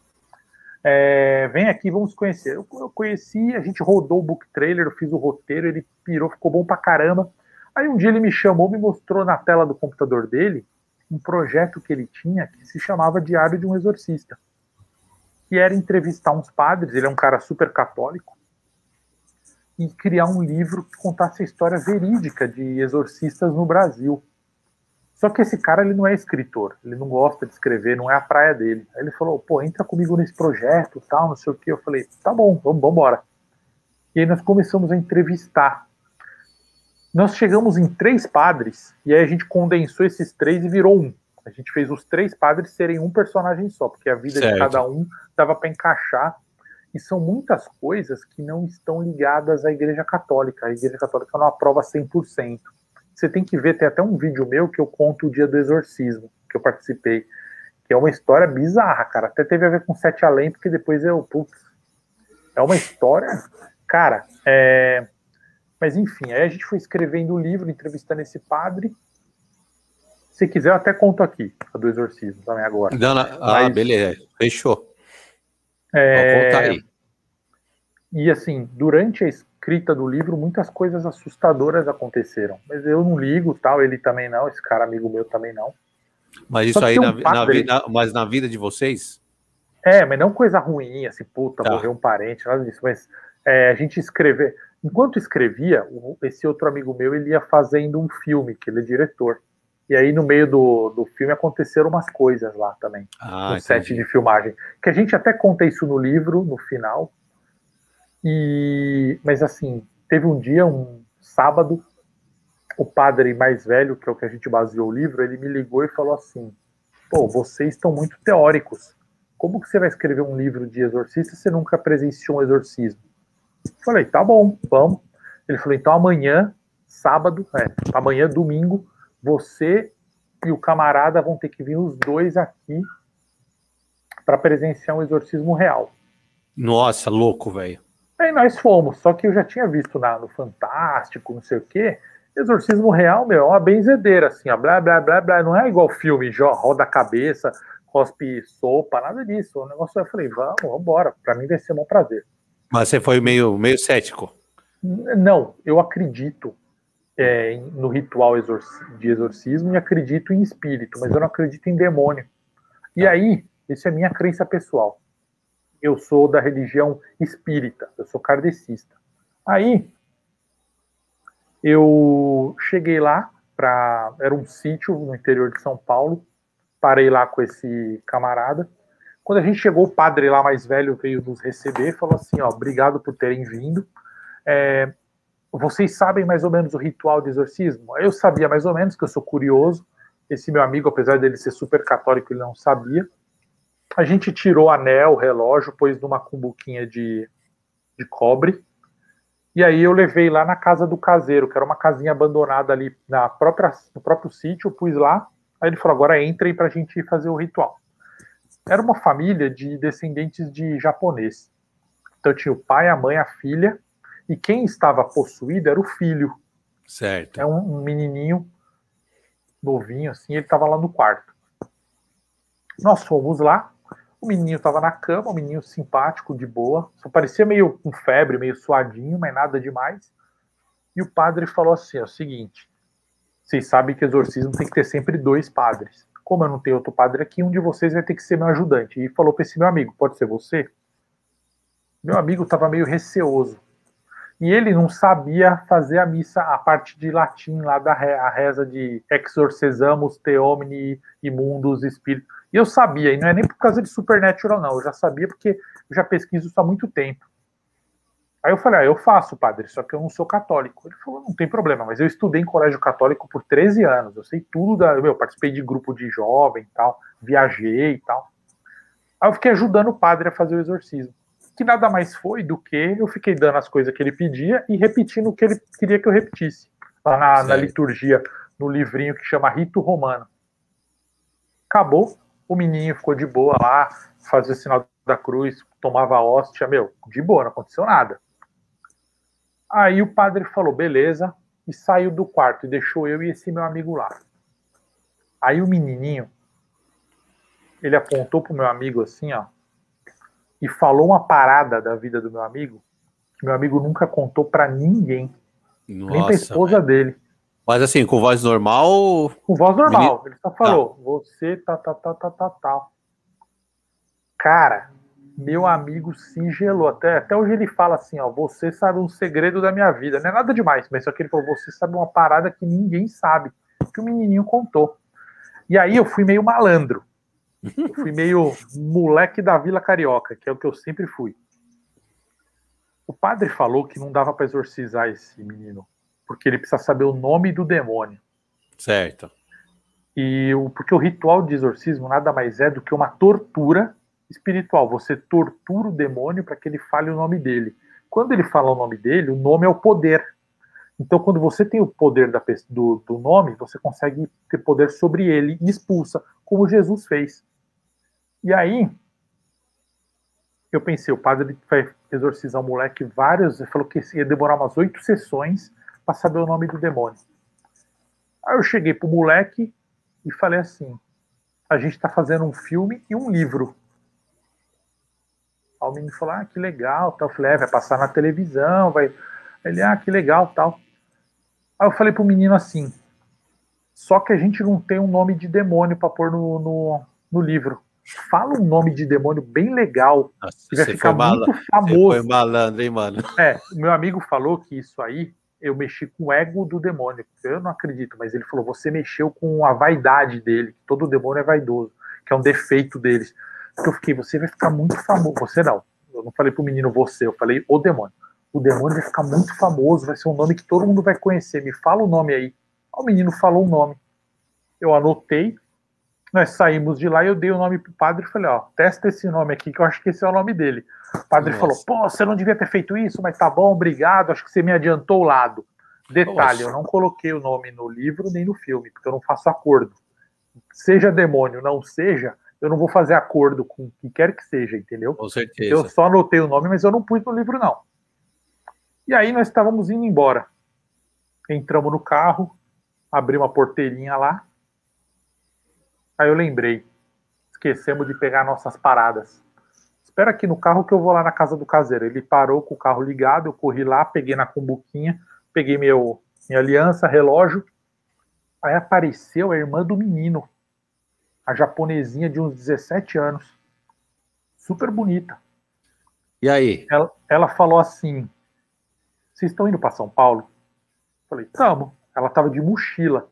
É, vem aqui, vamos conhecer. Eu, eu, conheci, a gente rodou o book trailer, eu fiz o roteiro, ele pirou, ficou bom pra caramba. Aí um dia ele me chamou, me mostrou na tela do computador dele um projeto que ele tinha que se chamava Diário de um Exorcista. Que era entrevistar uns padres, ele é um cara super católico, e criar um livro que contasse a história verídica de exorcistas no Brasil. Só que esse cara ele não é escritor, ele não gosta de escrever, não é a praia dele. Aí ele falou, pô, entra comigo nesse projeto, tal, não sei o que. Eu falei, tá bom, vamos embora. E aí nós começamos a entrevistar. Nós chegamos em três padres, e aí a gente condensou esses três e virou um. A gente fez os três padres serem um personagem só, porque a vida certo. de cada um dava para encaixar. E são muitas coisas que não estão ligadas à Igreja Católica. A Igreja Católica não aprova 100%. Você tem que ver, tem até um vídeo meu que eu conto o dia do exorcismo, que eu participei, que é uma história bizarra, cara. Até teve a ver com Sete Além, porque depois eu, putz, é uma história, cara, é... Mas enfim, aí a gente foi escrevendo o um livro, entrevistando esse padre. Se quiser, eu até conto aqui, a do exorcismo também agora. Não, não. Ah, Mas... beleza, fechou. É... Vou aí. E assim, durante a escrita do livro, muitas coisas assustadoras aconteceram. Mas eu não ligo, tal, ele também não, esse cara amigo meu também não. Mas isso aí, um na, na, vida, mas na vida de vocês? É, mas não coisa ruim, assim, puta, tá. morreu um parente, nada disso. Mas é, a gente escrever. Enquanto escrevia, esse outro amigo meu, ele ia fazendo um filme, que ele é diretor. E aí, no meio do, do filme, aconteceram umas coisas lá também, ah, no set de filmagem. Que a gente até conta isso no livro, no final, e, mas assim, teve um dia, um sábado, o padre mais velho, que é o que a gente baseou o livro, ele me ligou e falou assim: pô, vocês estão muito teóricos. Como que você vai escrever um livro de exorcista se você nunca presenciou um exorcismo? Falei, tá bom, vamos. Ele falou, então amanhã, sábado, é, amanhã, domingo, você e o camarada vão ter que vir os dois aqui para presenciar um exorcismo real. Nossa, louco, velho. Aí nós fomos, só que eu já tinha visto na, no Fantástico, não sei o quê. Exorcismo real, meu, é uma benzedeira, assim, ó, blá, blá, blá, blá. Não é igual filme, já roda a cabeça, cospe sopa, nada disso. O negócio eu falei, vamos, vamos embora. Pra mim vai ser um prazer. Mas você foi meio, meio cético? Não, eu acredito é, no ritual de exorcismo e acredito em espírito, mas eu não acredito em demônio. E tá. aí, isso é minha crença pessoal eu sou da religião espírita, eu sou kardecista. Aí eu cheguei lá para era um sítio no interior de São Paulo, parei lá com esse camarada. Quando a gente chegou, o padre lá mais velho veio nos receber, falou assim, ó, obrigado por terem vindo. É, vocês sabem mais ou menos o ritual de exorcismo? Eu sabia mais ou menos, que eu sou curioso. Esse meu amigo, apesar dele ser super católico, ele não sabia. A gente tirou anel, relógio, pôs numa cumbuquinha de, de cobre. E aí eu levei lá na casa do caseiro, que era uma casinha abandonada ali na própria, no próprio sítio, pus lá. Aí ele falou: agora entrem para a gente fazer o ritual. Era uma família de descendentes de japonês. Então tinha o pai, a mãe, a filha, e quem estava possuído era o filho. Certo. É um, um menininho novinho, assim, ele estava lá no quarto. Nós fomos lá, o menino estava na cama, o menino simpático, de boa, só parecia meio com febre, meio suadinho, mas nada demais. E o padre falou assim: é o seguinte, vocês sabem que exorcismo tem que ter sempre dois padres. Como eu não tenho outro padre aqui, um de vocês vai ter que ser meu ajudante. E falou para esse meu amigo: pode ser você? Meu amigo estava meio receoso. E ele não sabia fazer a missa, a parte de latim lá da a reza de exorcizamos te omni imundos espíritos. E eu sabia, e não é nem por causa de Supernatural, não. Eu já sabia porque eu já pesquiso isso há muito tempo. Aí eu falei, ah, eu faço, padre, só que eu não sou católico. Ele falou, não tem problema, mas eu estudei em colégio católico por 13 anos. Eu sei tudo da. Meu, participei de grupo de jovem e tal, viajei e tal. Aí eu fiquei ajudando o padre a fazer o exorcismo que nada mais foi do que eu fiquei dando as coisas que ele pedia e repetindo o que ele queria que eu repetisse. Lá na, na liturgia, no livrinho que chama Rito Romano. Acabou, o menino ficou de boa lá, fazia o sinal da cruz, tomava a hóstia, meu, de boa, não aconteceu nada. Aí o padre falou, beleza, e saiu do quarto e deixou eu e esse meu amigo lá. Aí o menininho, ele apontou pro meu amigo assim, ó, e falou uma parada da vida do meu amigo que meu amigo nunca contou para ninguém, Nossa, nem pra esposa dele. Mas assim, com voz normal? Com voz normal. Menino... Ele só falou, tá. você tá, tá, tá, tá, tá, tá. Cara, meu amigo se gelou. Até, até hoje ele fala assim, ó, você sabe um segredo da minha vida. Não é nada demais, mas só que ele falou, você sabe uma parada que ninguém sabe, que o menininho contou. E aí eu fui meio malandro. Eu fui meio moleque da Vila Carioca, que é o que eu sempre fui. O padre falou que não dava para exorcizar esse menino, porque ele precisa saber o nome do demônio. Certo. E o, porque o ritual de exorcismo nada mais é do que uma tortura espiritual. Você tortura o demônio para que ele fale o nome dele. Quando ele fala o nome dele, o nome é o poder. Então, quando você tem o poder da, do, do nome, você consegue ter poder sobre ele e expulsa, como Jesus fez. E aí, eu pensei, o padre vai exorcizar o moleque várias, ele falou que ia demorar umas oito sessões para saber o nome do demônio. Aí eu cheguei pro moleque e falei assim: a gente está fazendo um filme e um livro. O menino falou: ah, que legal, tal. Eu falei: é, vai passar na televisão, vai. Ele, ah, que legal, tal. Aí eu falei pro menino assim: só que a gente não tem um nome de demônio para pôr no, no, no livro fala um nome de demônio bem legal, Nossa, que vai ficar muito famoso. Foi malandro, hein, mano? É, meu amigo falou que isso aí eu mexi com o ego do demônio. Eu não acredito, mas ele falou: você mexeu com a vaidade dele, que todo demônio é vaidoso, que é um defeito deles. Eu fiquei, você vai ficar muito famoso. Você não. Eu não falei pro menino você, eu falei o demônio. O demônio vai ficar muito famoso, vai ser um nome que todo mundo vai conhecer. Me fala o nome aí. O menino falou o nome. Eu anotei, nós saímos de lá e eu dei o nome pro padre e falei, ó, testa esse nome aqui, que eu acho que esse é o nome dele. O padre Nossa. falou, pô, você não devia ter feito isso, mas tá bom, obrigado, acho que você me adiantou o lado. Detalhe, Nossa. eu não coloquei o nome no livro nem no filme, porque eu não faço acordo. Seja demônio, não seja, eu não vou fazer acordo com quem quer que seja, entendeu? Com certeza. Eu só anotei o nome, mas eu não pus no livro, não. E aí nós estávamos indo embora. Entramos no carro, abrimos a porteirinha lá, Aí eu lembrei. Esquecemos de pegar nossas paradas. Espera aqui no carro que eu vou lá na casa do caseiro. Ele parou com o carro ligado, eu corri lá, peguei na cumbuquinha, peguei meu, minha aliança, relógio. Aí apareceu a irmã do menino, a japonesinha de uns 17 anos. Super bonita. E aí? Ela, ela falou assim: Vocês estão indo para São Paulo? Eu falei: Estamos. Ela estava de mochila.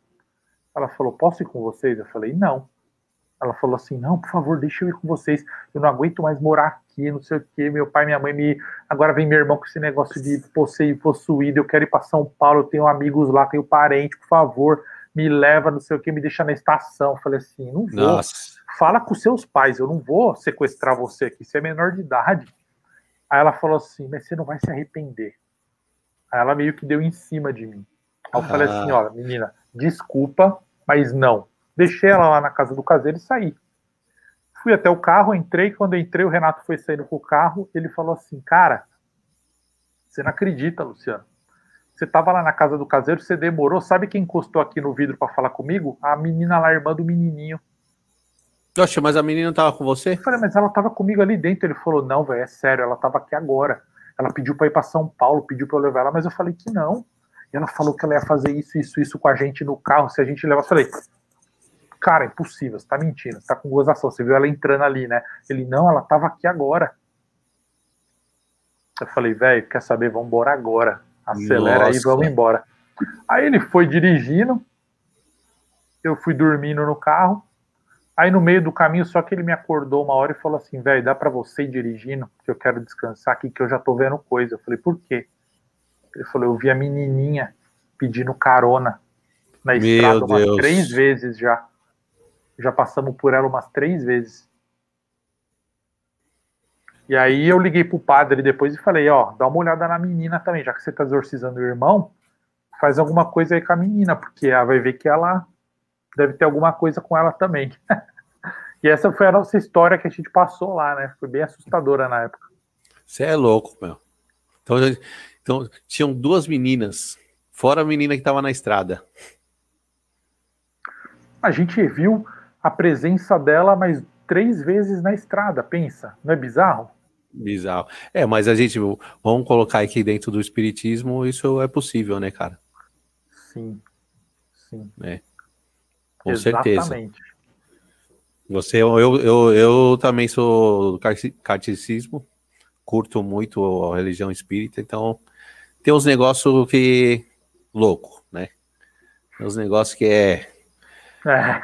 Ela falou: Posso ir com vocês? Eu falei: Não. Ela falou assim: não, por favor, deixa eu ir com vocês. Eu não aguento mais morar aqui, não sei o quê. Meu pai minha mãe me. Agora vem meu irmão com esse negócio de possuir possuído. Eu quero ir para São Paulo, eu tenho amigos lá, tenho parente, por favor, me leva, não sei o quê, me deixa na estação. Eu falei assim: não vou. Nossa. Fala com seus pais, eu não vou sequestrar você aqui, você é menor de idade. Aí ela falou assim: mas você não vai se arrepender. Aí ela meio que deu em cima de mim. Aí eu ah. falei assim: olha, menina, desculpa, mas não Deixei ela lá na casa do caseiro e saí. Fui até o carro, entrei. Quando entrei, o Renato foi saindo com o carro. Ele falou assim: Cara, você não acredita, Luciano. Você estava lá na casa do caseiro, você demorou. Sabe quem encostou aqui no vidro para falar comigo? A menina lá, a irmã do menininho. Oxe, mas a menina tava com você? Eu falei, mas ela tava comigo ali dentro. Ele falou, não, velho, é sério, ela tava aqui agora. Ela pediu para ir para São Paulo, pediu para eu levar ela, mas eu falei que não. E ela falou que ela ia fazer isso, isso, isso com a gente no carro, se a gente levar. Eu falei, cara, impossível, você tá mentindo, você tá com gozação. Você viu ela entrando ali, né? Ele, não, ela tava aqui agora. Eu falei, velho, quer saber? Vamos embora agora. Acelera Nossa. aí, vamos embora. Aí ele foi dirigindo, eu fui dormindo no carro. Aí no meio do caminho, só que ele me acordou uma hora e falou assim, velho, dá para você ir dirigindo, que eu quero descansar aqui, que eu já tô vendo coisa. Eu falei, por quê? Ele falou, eu vi a menininha pedindo carona na Meu estrada umas Deus. três vezes já. Já passamos por ela umas três vezes. E aí eu liguei pro padre depois e falei, ó, dá uma olhada na menina também, já que você tá exorcizando o irmão, faz alguma coisa aí com a menina, porque ela vai ver que ela deve ter alguma coisa com ela também. e essa foi a nossa história que a gente passou lá, né? Foi bem assustadora na época. Você é louco, meu. Então, então, tinham duas meninas, fora a menina que estava na estrada. A gente viu a presença dela mais três vezes na estrada, pensa. Não é bizarro? Bizarro. É, mas a gente, vamos colocar aqui dentro do espiritismo, isso é possível, né, cara? Sim. Sim. É. Com Exatamente. certeza. Você, eu, eu, eu também sou do carticismo, curto muito a religião espírita, então tem uns negócios que. louco, né? Tem uns negócios que é.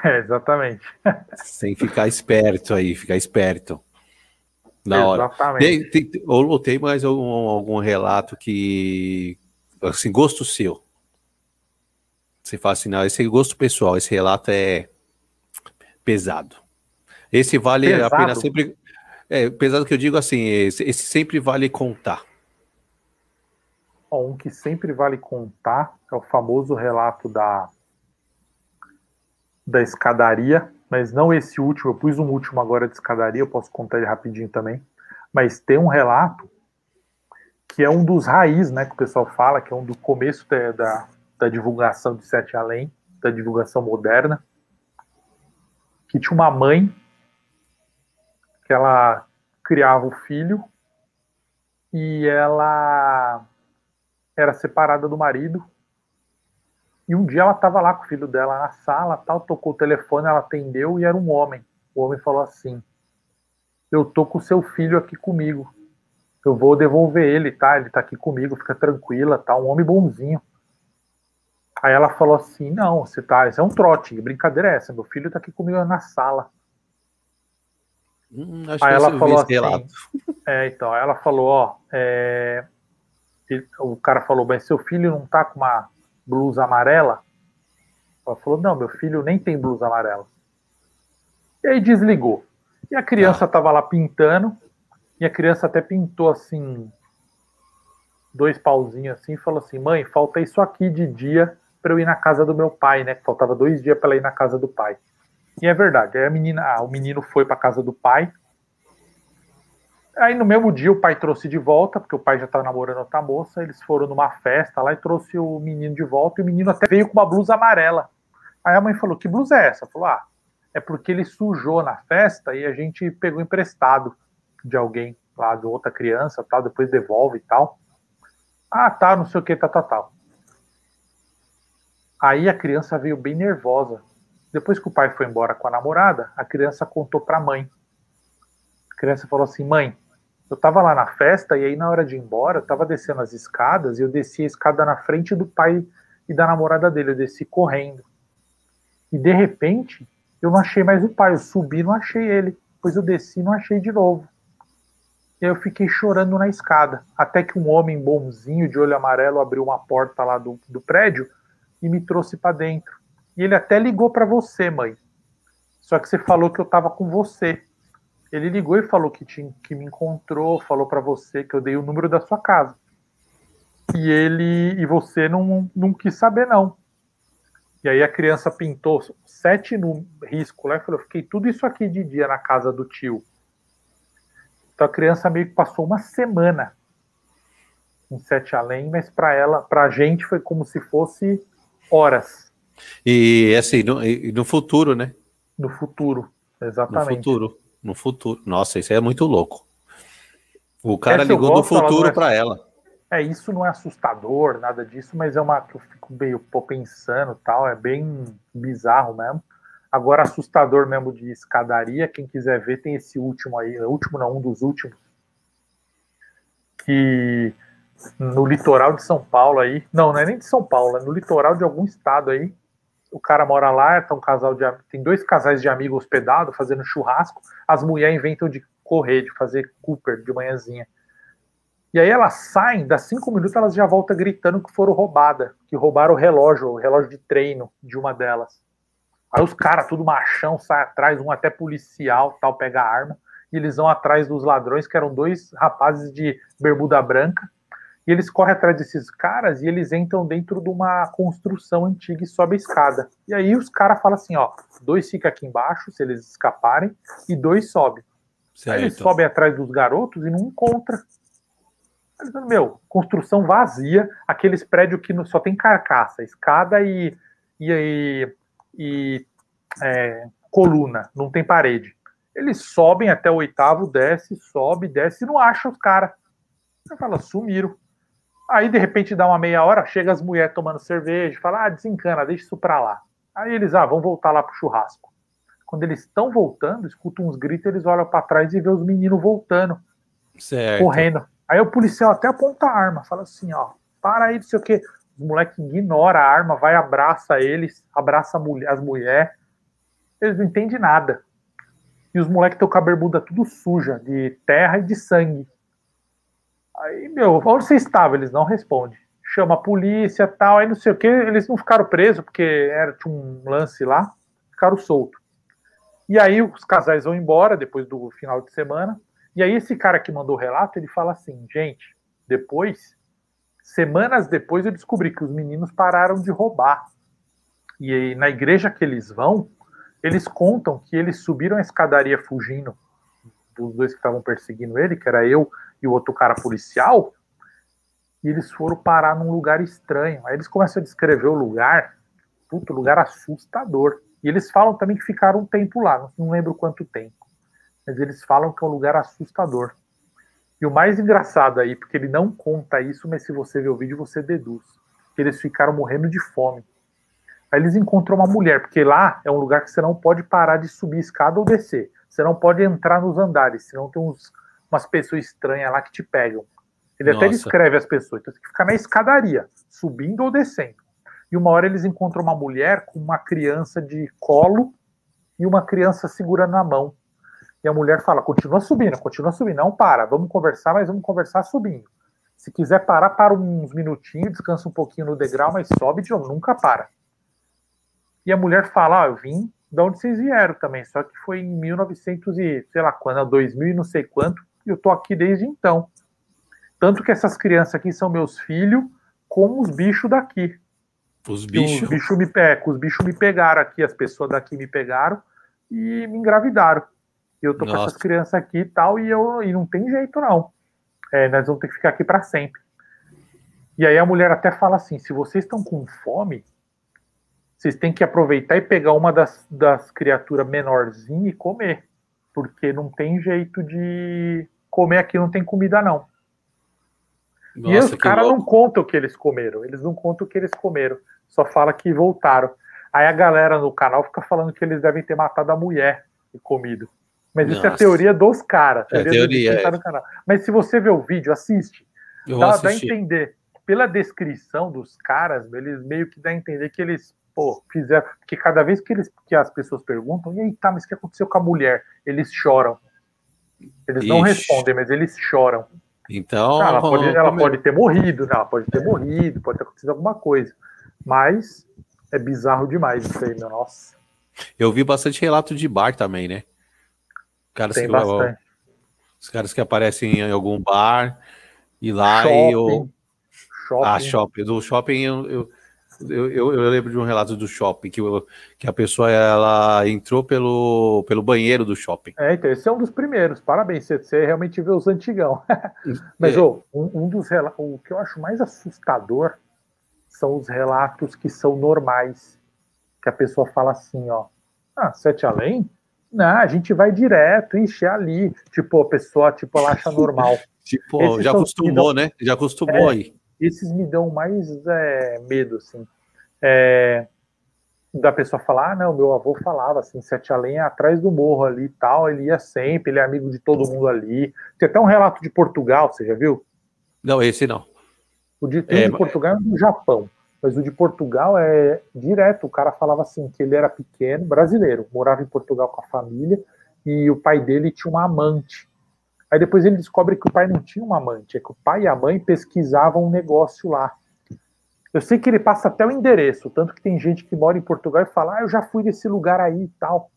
É, exatamente. Sem ficar esperto aí, ficar esperto. Na hora. Exatamente. Tem, tem, ou tem mais algum, algum relato que. Assim, gosto seu. Você fala assim, não, esse é gosto pessoal, esse relato é pesado. Esse vale pesado. a pena sempre. É, pesado que eu digo assim, esse, esse sempre vale contar. Um que sempre vale contar é o famoso relato da, da escadaria, mas não esse último, eu pus um último agora de escadaria, eu posso contar ele rapidinho também. Mas tem um relato que é um dos raiz, né, que o pessoal fala, que é um do começo da, da da divulgação de Sete Além, da divulgação moderna, que tinha uma mãe que ela criava o filho e ela era separada do marido. E um dia ela estava lá com o filho dela na sala, tal, tocou o telefone, ela atendeu e era um homem. O homem falou assim: "Eu tô com o seu filho aqui comigo. Eu vou devolver ele, tá? Ele tá aqui comigo, fica tranquila, tá? Um homem bonzinho." Aí ela falou assim: Não, você tá. Isso é um trote, brincadeira é essa? Meu filho tá aqui comigo na sala. Hum, aí ela falou assim: É, então, aí ela falou: Ó, é, o cara falou: Mas seu filho não tá com uma blusa amarela? Ela falou: Não, meu filho nem tem blusa amarela. E aí desligou. E a criança ah. tava lá pintando, e a criança até pintou assim, dois pauzinhos assim, e falou assim: Mãe, falta isso aqui de dia para eu ir na casa do meu pai, né? Faltava dois dias para ela ir na casa do pai. E é verdade. Aí a menina, ah, o menino foi para casa do pai. Aí no mesmo dia o pai trouxe de volta, porque o pai já estava namorando outra moça. Eles foram numa festa lá e trouxe o menino de volta. E o menino até veio com uma blusa amarela. Aí a mãe falou: Que blusa é essa? Falou: Ah, é porque ele sujou na festa e a gente pegou emprestado de alguém lá, de outra criança, tal. Depois devolve e tal. Ah, tá, não sei o que, tal, tal, tal. Aí a criança veio bem nervosa. Depois que o pai foi embora com a namorada, a criança contou para a mãe. A criança falou assim: "Mãe, eu estava lá na festa e aí na hora de ir embora, eu estava descendo as escadas e eu desci a escada na frente do pai e da namorada dele, eu desci correndo. E de repente, eu não achei mais o pai, eu subi, não achei ele. Depois eu desci, não achei de novo. E aí eu fiquei chorando na escada, até que um homem bonzinho de olho amarelo abriu uma porta lá do, do prédio e me trouxe para dentro. E ele até ligou para você, mãe. Só que você falou que eu estava com você. Ele ligou e falou que, te, que me encontrou, falou para você que eu dei o número da sua casa. E ele e você não, não quis saber, não. E aí a criança pintou sete no risco lá e falou: fiquei tudo isso aqui de dia na casa do tio. Então a criança meio que passou uma semana em Sete Além, mas para ela, para a gente foi como se fosse horas. E assim, no, no futuro, né? No futuro, Exatamente. No futuro. No futuro. Nossa, isso é muito louco. O cara Essa ligou do futuro é... para ela. É, isso não é assustador, nada disso, mas é uma que eu fico meio pô, pensando tal, é bem bizarro mesmo. Agora, assustador mesmo de escadaria, quem quiser ver, tem esse último aí, último não, um dos últimos, que no litoral de São Paulo aí, não, não é nem de São Paulo, é no litoral de algum estado aí, o cara mora lá, tá um casal de, tem dois casais de amigos hospedados fazendo churrasco, as mulheres inventam de correr, de fazer Cooper de manhãzinha. E aí elas saem, dá cinco minutos elas já voltam gritando que foram roubadas, que roubaram o relógio, o relógio de treino de uma delas. Aí os caras, tudo machão, sai atrás, um até policial, tal, pega a arma, e eles vão atrás dos ladrões, que eram dois rapazes de bermuda branca, e eles correm atrás desses caras e eles entram dentro de uma construção antiga e sobe a escada. E aí os caras falam assim, ó, dois ficam aqui embaixo, se eles escaparem, e dois sobem. Aí eles sobem atrás dos garotos e não encontram. Meu, construção vazia, aqueles prédios que só tem carcaça, escada e, e, e, e é, coluna, não tem parede. Eles sobem até o oitavo, desce, sobe, desce e não acha os caras. Você fala, sumiram. Aí, de repente, dá uma meia hora, chega as mulheres tomando cerveja, fala, ah, desencana, deixa isso pra lá. Aí eles, ah, vão voltar lá pro churrasco. Quando eles estão voltando, escutam uns gritos, eles olham para trás e vê os meninos voltando, certo. correndo. Aí o policial até aponta a arma, fala assim, ó, para aí, não sei o quê. Os moleques ignoram a arma, vai, abraça eles, abraça as mulheres. Eles não entendem nada. E os moleques estão com a bermuda tudo suja, de terra e de sangue. Aí, meu, onde você estava? Eles não respondem. Chama a polícia tal, aí não sei o que, eles não ficaram presos, porque era, tinha um lance lá, ficaram soltos. E aí os casais vão embora depois do final de semana. E aí esse cara que mandou o relato, ele fala assim, gente, depois, semanas depois eu descobri que os meninos pararam de roubar. E aí, na igreja que eles vão, eles contam que eles subiram a escadaria fugindo dos dois que estavam perseguindo ele, que era eu e o outro cara policial, e eles foram parar num lugar estranho. Aí eles começam a descrever o lugar, puto, lugar assustador. E eles falam também que ficaram um tempo lá, não lembro quanto tempo. Mas eles falam que é um lugar assustador. E o mais engraçado aí, porque ele não conta isso, mas se você ver o vídeo, você deduz. Que eles ficaram morrendo de fome. Aí eles encontram uma mulher, porque lá é um lugar que você não pode parar de subir escada ou descer. Você não pode entrar nos andares, senão tem uns umas pessoas estranhas lá que te pegam. Ele Nossa. até descreve as pessoas. Então você tem que ficar na escadaria, subindo ou descendo. E uma hora eles encontram uma mulher com uma criança de colo e uma criança segurando na mão. E a mulher fala: continua subindo, continua subindo, não para, vamos conversar, mas vamos conversar subindo. Se quiser parar, para uns minutinhos, descansa um pouquinho no degrau, mas sobe de novo, nunca para. E a mulher fala: ah, eu vim de onde vocês vieram também, só que foi em 1900 e sei lá quando, 2000 e não sei quanto, e eu tô aqui desde então. Tanto que essas crianças aqui são meus filhos, como os bichos daqui. Os bichos? Os bichos me, é, os bichos me pegaram aqui, as pessoas daqui me pegaram e me engravidaram. E eu tô Nossa. com essas crianças aqui e tal, e, eu, e não tem jeito não. É, nós vamos ter que ficar aqui para sempre. E aí a mulher até fala assim: se vocês estão com fome, vocês têm que aproveitar e pegar uma das, das criaturas menorzinhas e comer. Porque não tem jeito de comer aqui não tem comida, não. Nossa, e os caras não contam o que eles comeram. Eles não contam o que eles comeram. Só fala que voltaram. Aí a galera no canal fica falando que eles devem ter matado a mulher e comido. Mas Nossa. isso é a teoria dos caras. É teoria. É. No canal. Mas se você ver o vídeo, assiste. dá, dá a entender. Pela descrição dos caras, eles meio que dá a entender que eles pô, fizeram. Porque cada vez que, eles, que as pessoas perguntam, e aí, tá, mas o que aconteceu com a mulher? Eles choram. Eles Ixi. não respondem, mas eles choram. Então. ela, pode, ela pode, ter morrido, né? ela pode ter morrido, pode ter acontecido alguma coisa. Mas é bizarro demais isso aí, meu. Nossa. Eu vi bastante relato de bar também, né? Caras Tem que, bastante. Os caras que aparecem em algum bar e lá shopping, e eu. Shopping. Ah, shopping. Do shopping eu, eu eu, eu, eu, lembro de um relato do shopping, que, que a pessoa ela entrou pelo, pelo banheiro do shopping. É, então, esse é um dos primeiros. Parabéns, você, você realmente vê os antigão. Mas, é. oh, um, um dos o que eu acho mais assustador são os relatos que são normais. Que a pessoa fala assim, ó, ah, sete além? Não, a gente vai direto, ixi, é ali. Tipo, a pessoa, tipo, ela acha normal. tipo, esses já acostumou, dão, né? Já acostumou é, aí. Esses me dão mais é, medo, assim. É, da pessoa falar, ah, não, meu avô falava assim, Sete Além é atrás do morro ali e tal, ele ia sempre, ele é amigo de todo mundo ali. Tem até um relato de Portugal, você já viu? Não, esse não. O de, é, de Portugal é do Japão, mas o de Portugal é direto, o cara falava assim, que ele era pequeno, brasileiro, morava em Portugal com a família, e o pai dele tinha uma amante. Aí depois ele descobre que o pai não tinha uma amante, é que o pai e a mãe pesquisavam um negócio lá. Eu sei que ele passa até o endereço, tanto que tem gente que mora em Portugal e fala, ah, eu já fui nesse lugar aí e tal.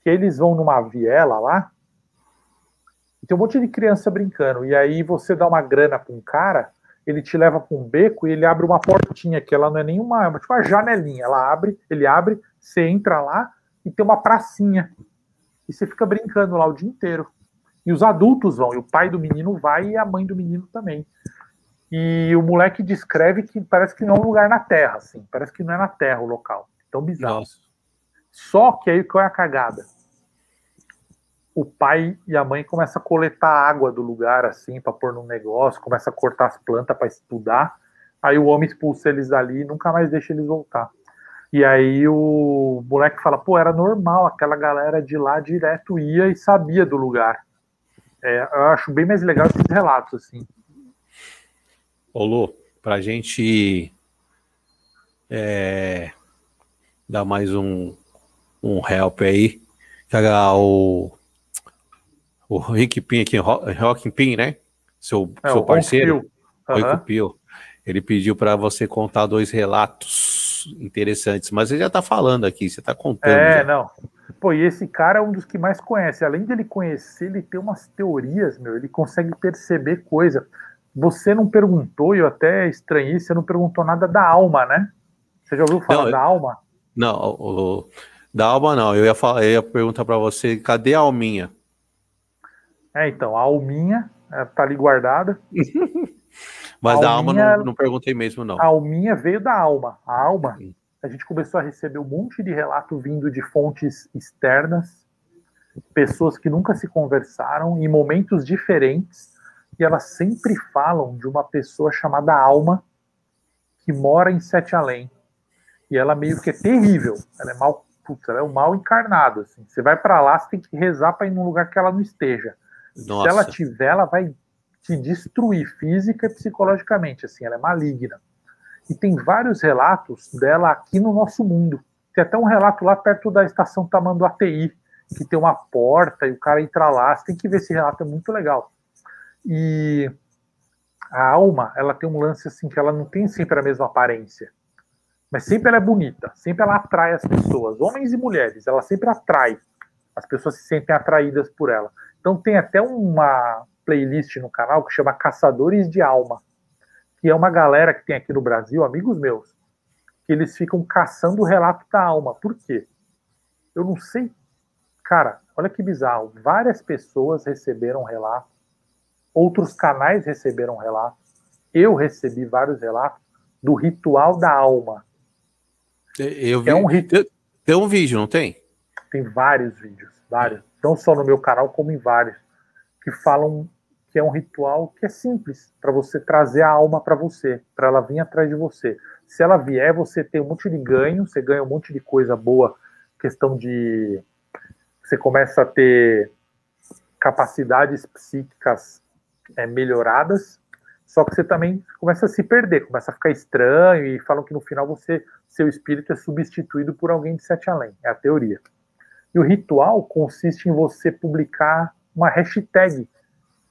Que eles vão numa viela lá, e tem um monte de criança brincando. E aí você dá uma grana para um cara, ele te leva para um beco e ele abre uma portinha, que ela não é nenhuma, é tipo uma janelinha. Ela abre, ele abre, você entra lá e tem uma pracinha. E você fica brincando lá o dia inteiro. E os adultos vão, e o pai do menino vai e a mãe do menino também. E o moleque descreve que parece que não é um lugar na Terra, assim. Parece que não é na Terra o local. Tão bizarro. Nossa. Só que aí qual é a cagada? O pai e a mãe começam a coletar água do lugar, assim, para pôr no negócio, começa a cortar as plantas para estudar. Aí o homem expulsa eles dali e nunca mais deixa eles voltar. E aí o moleque fala, pô, era normal, aquela galera de lá direto ia e sabia do lugar. É, eu acho bem mais legal esses relatos, assim. Ô Lu, para a gente é, dar mais um, um help aí, o, o Rick Pin aqui, Rock Pin, né? Seu, é, seu parceiro, o uhum. Pio, ele pediu para você contar dois relatos interessantes, mas você já está falando aqui, você está contando. É, já. não. Pô, e esse cara é um dos que mais conhece. Além de ele conhecer, ele tem umas teorias, meu. Ele consegue perceber coisa. Você não perguntou, e eu até estranhei, você não perguntou nada da alma, né? Você já ouviu falar não, da alma? Não, o, da alma não. Eu ia, falar, eu ia perguntar para você, cadê a alminha? É, então, a alminha é, tá ali guardada. Mas a da alma não, não, perguntei mesmo, não. A alminha veio da alma. A alma, a gente começou a receber um monte de relato vindo de fontes externas, pessoas que nunca se conversaram, em momentos diferentes, e elas sempre falam de uma pessoa chamada Alma que mora em Sete Além. E ela meio que é terrível. Ela é mal, putz, ela é um mal encarnado. Assim. Você vai para lá, você tem que rezar para ir num lugar que ela não esteja. Nossa. Se ela tiver, ela vai te destruir física e psicologicamente. Assim, ela é maligna. E tem vários relatos dela aqui no nosso mundo. Tem até um relato lá perto da estação Tamanduateí, que tem uma porta e o cara entra lá. Você tem que ver esse relato, é muito legal. E a alma, ela tem um lance assim que ela não tem sempre a mesma aparência. Mas sempre ela é bonita, sempre ela atrai as pessoas, homens e mulheres, ela sempre atrai. As pessoas se sentem atraídas por ela. Então tem até uma playlist no canal que chama Caçadores de Alma, que é uma galera que tem aqui no Brasil, amigos meus, que eles ficam caçando o relato da alma. Por quê? Eu não sei. Cara, olha que bizarro. Várias pessoas receberam relato Outros canais receberam relatos. Eu recebi vários relatos do ritual da alma. Eu vi. É um rit... tem, tem um vídeo, não tem? Tem vários vídeos, vários. Não só no meu canal, como em vários, que falam que é um ritual que é simples para você trazer a alma para você, para ela vir atrás de você. Se ela vier, você tem um monte de ganho, você ganha um monte de coisa boa, questão de você começa a ter capacidades psíquicas é, melhoradas, só que você também começa a se perder, começa a ficar estranho e falam que no final você, seu espírito é substituído por alguém de sete além, é a teoria. E o ritual consiste em você publicar uma hashtag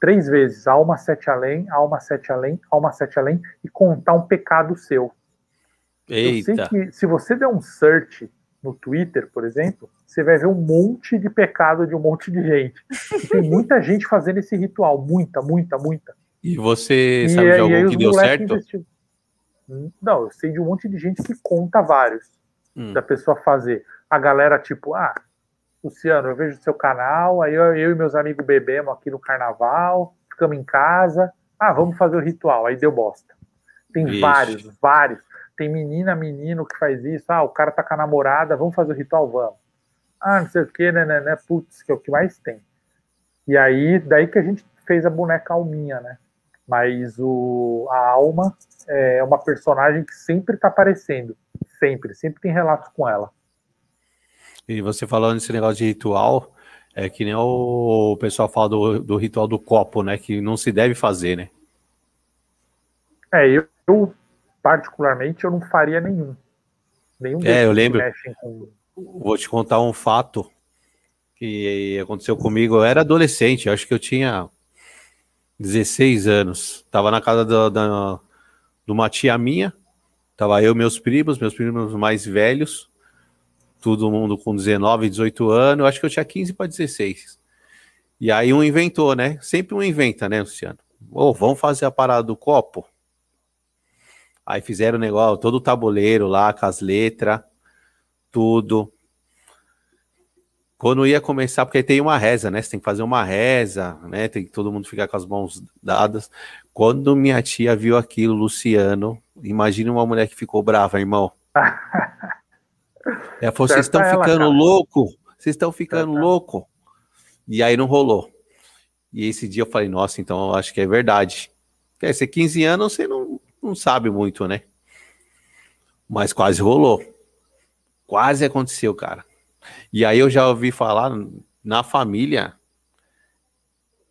três vezes, alma sete além, alma sete além, alma sete além, e contar um pecado seu. Eita. Eu sei que se você der um search no Twitter, por exemplo, você vai ver um monte de pecado de um monte de gente. E tem muita gente fazendo esse ritual, muita, muita, muita. E você e, sabe de algum que deu certo? Não, eu sei de um monte de gente que conta vários hum. da pessoa fazer. A galera, tipo, ah, Luciano, eu vejo seu canal, aí eu, eu e meus amigos bebemos aqui no carnaval, ficamos em casa, ah, vamos fazer o ritual, aí deu bosta. Tem Ixi. vários, vários. Tem menina, menino que faz isso, ah, o cara tá com a namorada, vamos fazer o ritual, vamos Ah, não sei o que, né, né, né, putz, que é o que mais tem. E aí, daí que a gente fez a boneca Alminha, né? Mas o, a Alma é uma personagem que sempre tá aparecendo. Sempre, sempre tem relatos com ela. E você falando desse negócio de ritual, é que nem o pessoal fala do, do ritual do copo, né? Que não se deve fazer, né? É, eu, eu particularmente, eu não faria nenhum. Nenhum é, eu lembro. Com... Vou te contar um fato que aconteceu comigo. Eu era adolescente, acho que eu tinha 16 anos. Tava na casa da, da, de uma tia minha. Tava eu, meus primos, meus primos mais velhos todo mundo com 19, 18 anos, eu acho que eu tinha 15 para 16. E aí um inventou, né? Sempre um inventa, né, Luciano? Ô, oh, vamos fazer a parada do copo? Aí fizeram o negócio, todo o tabuleiro lá, com as letras, tudo. Quando ia começar, porque tem uma reza, né? Você tem que fazer uma reza, né? Tem que todo mundo ficar com as mãos dadas. Quando minha tia viu aquilo, Luciano, imagina uma mulher que ficou brava, irmão. Ela falou: vocês estão ficando louco, vocês estão ficando louco. E aí não rolou. E esse dia eu falei: nossa, então eu acho que é verdade. Quer ser 15 anos, você não, não sabe muito, né? Mas quase rolou. Quase aconteceu, cara. E aí eu já ouvi falar na família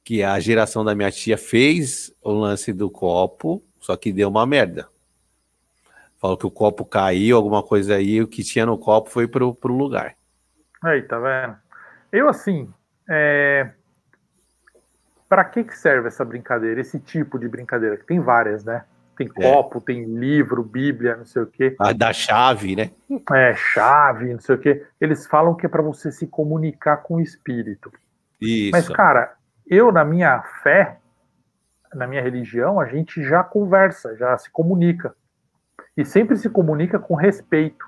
que a geração da minha tia fez o lance do copo, só que deu uma merda. Falou que o copo caiu, alguma coisa aí, o que tinha no copo foi pro, pro lugar. Aí, tá vendo? Eu, assim, é... para que, que serve essa brincadeira, esse tipo de brincadeira? Que tem várias, né? Tem é. copo, é. tem livro, Bíblia, não sei o quê. A da chave, né? É, chave, não sei o quê. Eles falam que é para você se comunicar com o espírito. Isso. Mas, cara, eu, na minha fé, na minha religião, a gente já conversa, já se comunica e sempre se comunica com respeito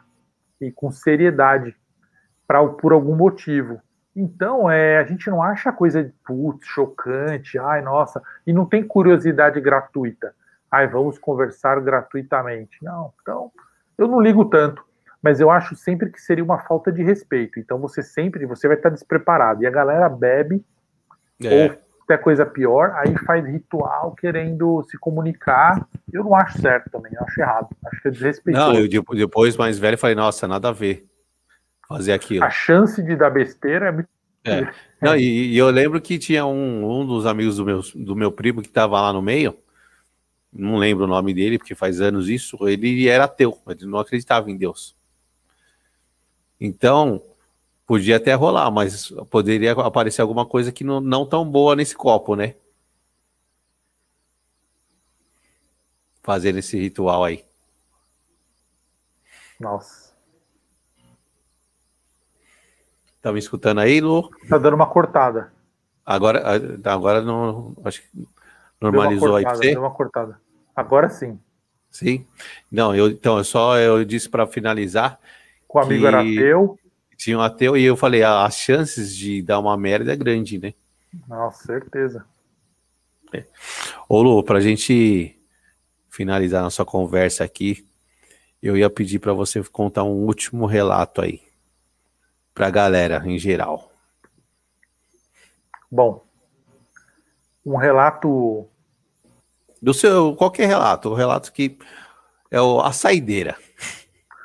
e com seriedade pra, por algum motivo. Então, é, a gente não acha coisa putz, chocante, ai, nossa, e não tem curiosidade gratuita. Ai, vamos conversar gratuitamente. Não, então, eu não ligo tanto, mas eu acho sempre que seria uma falta de respeito. Então, você sempre, você vai estar despreparado. E a galera bebe, é. ou até coisa pior, aí faz ritual querendo se comunicar. Eu não acho certo também, eu acho errado. Acho que é desrespeitoso. Não, eu depois, mais velho, falei, nossa, nada a ver fazer aquilo. A chance de dar besteira é muito. É. Não, e, e, eu lembro que tinha um, um dos amigos do meu, do meu primo que estava lá no meio, não lembro o nome dele, porque faz anos isso, ele era ateu, ele não acreditava em Deus. Então, Podia até rolar, mas poderia aparecer alguma coisa que não, não tão boa nesse copo, né? Fazendo esse ritual aí. Nossa. Tá me escutando aí, Lu? Tá dando uma cortada. Agora, agora não. Acho que normalizou cortada, aí pra você. Deu uma cortada. Agora sim. Sim. Não, eu, então, eu só eu disse para finalizar. Com o amigo que... era teu tinha um ateu e eu falei, ah, as chances de dar uma merda é grande, né? Nossa, certeza. É. Ô Lu, pra gente finalizar nossa conversa aqui, eu ia pedir para você contar um último relato aí pra galera em geral. Bom, um relato do seu qualquer relato, o relato que é o, a saideira.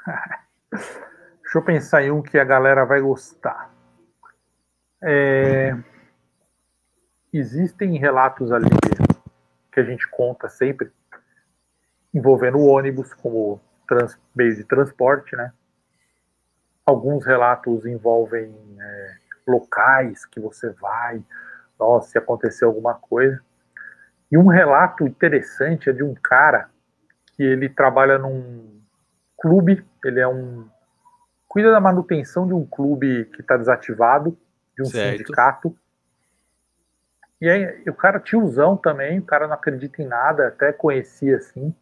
Deixa eu pensar em um que a galera vai gostar. É... Existem relatos ali que a gente conta sempre envolvendo o ônibus como trans... meio de transporte, né? Alguns relatos envolvem é, locais que você vai, nossa, se aconteceu alguma coisa. E um relato interessante é de um cara que ele trabalha num clube, ele é um cuida da manutenção de um clube que está desativado, de um certo. sindicato. E aí, o cara tiozão também, o cara não acredita em nada, até conhecia assim.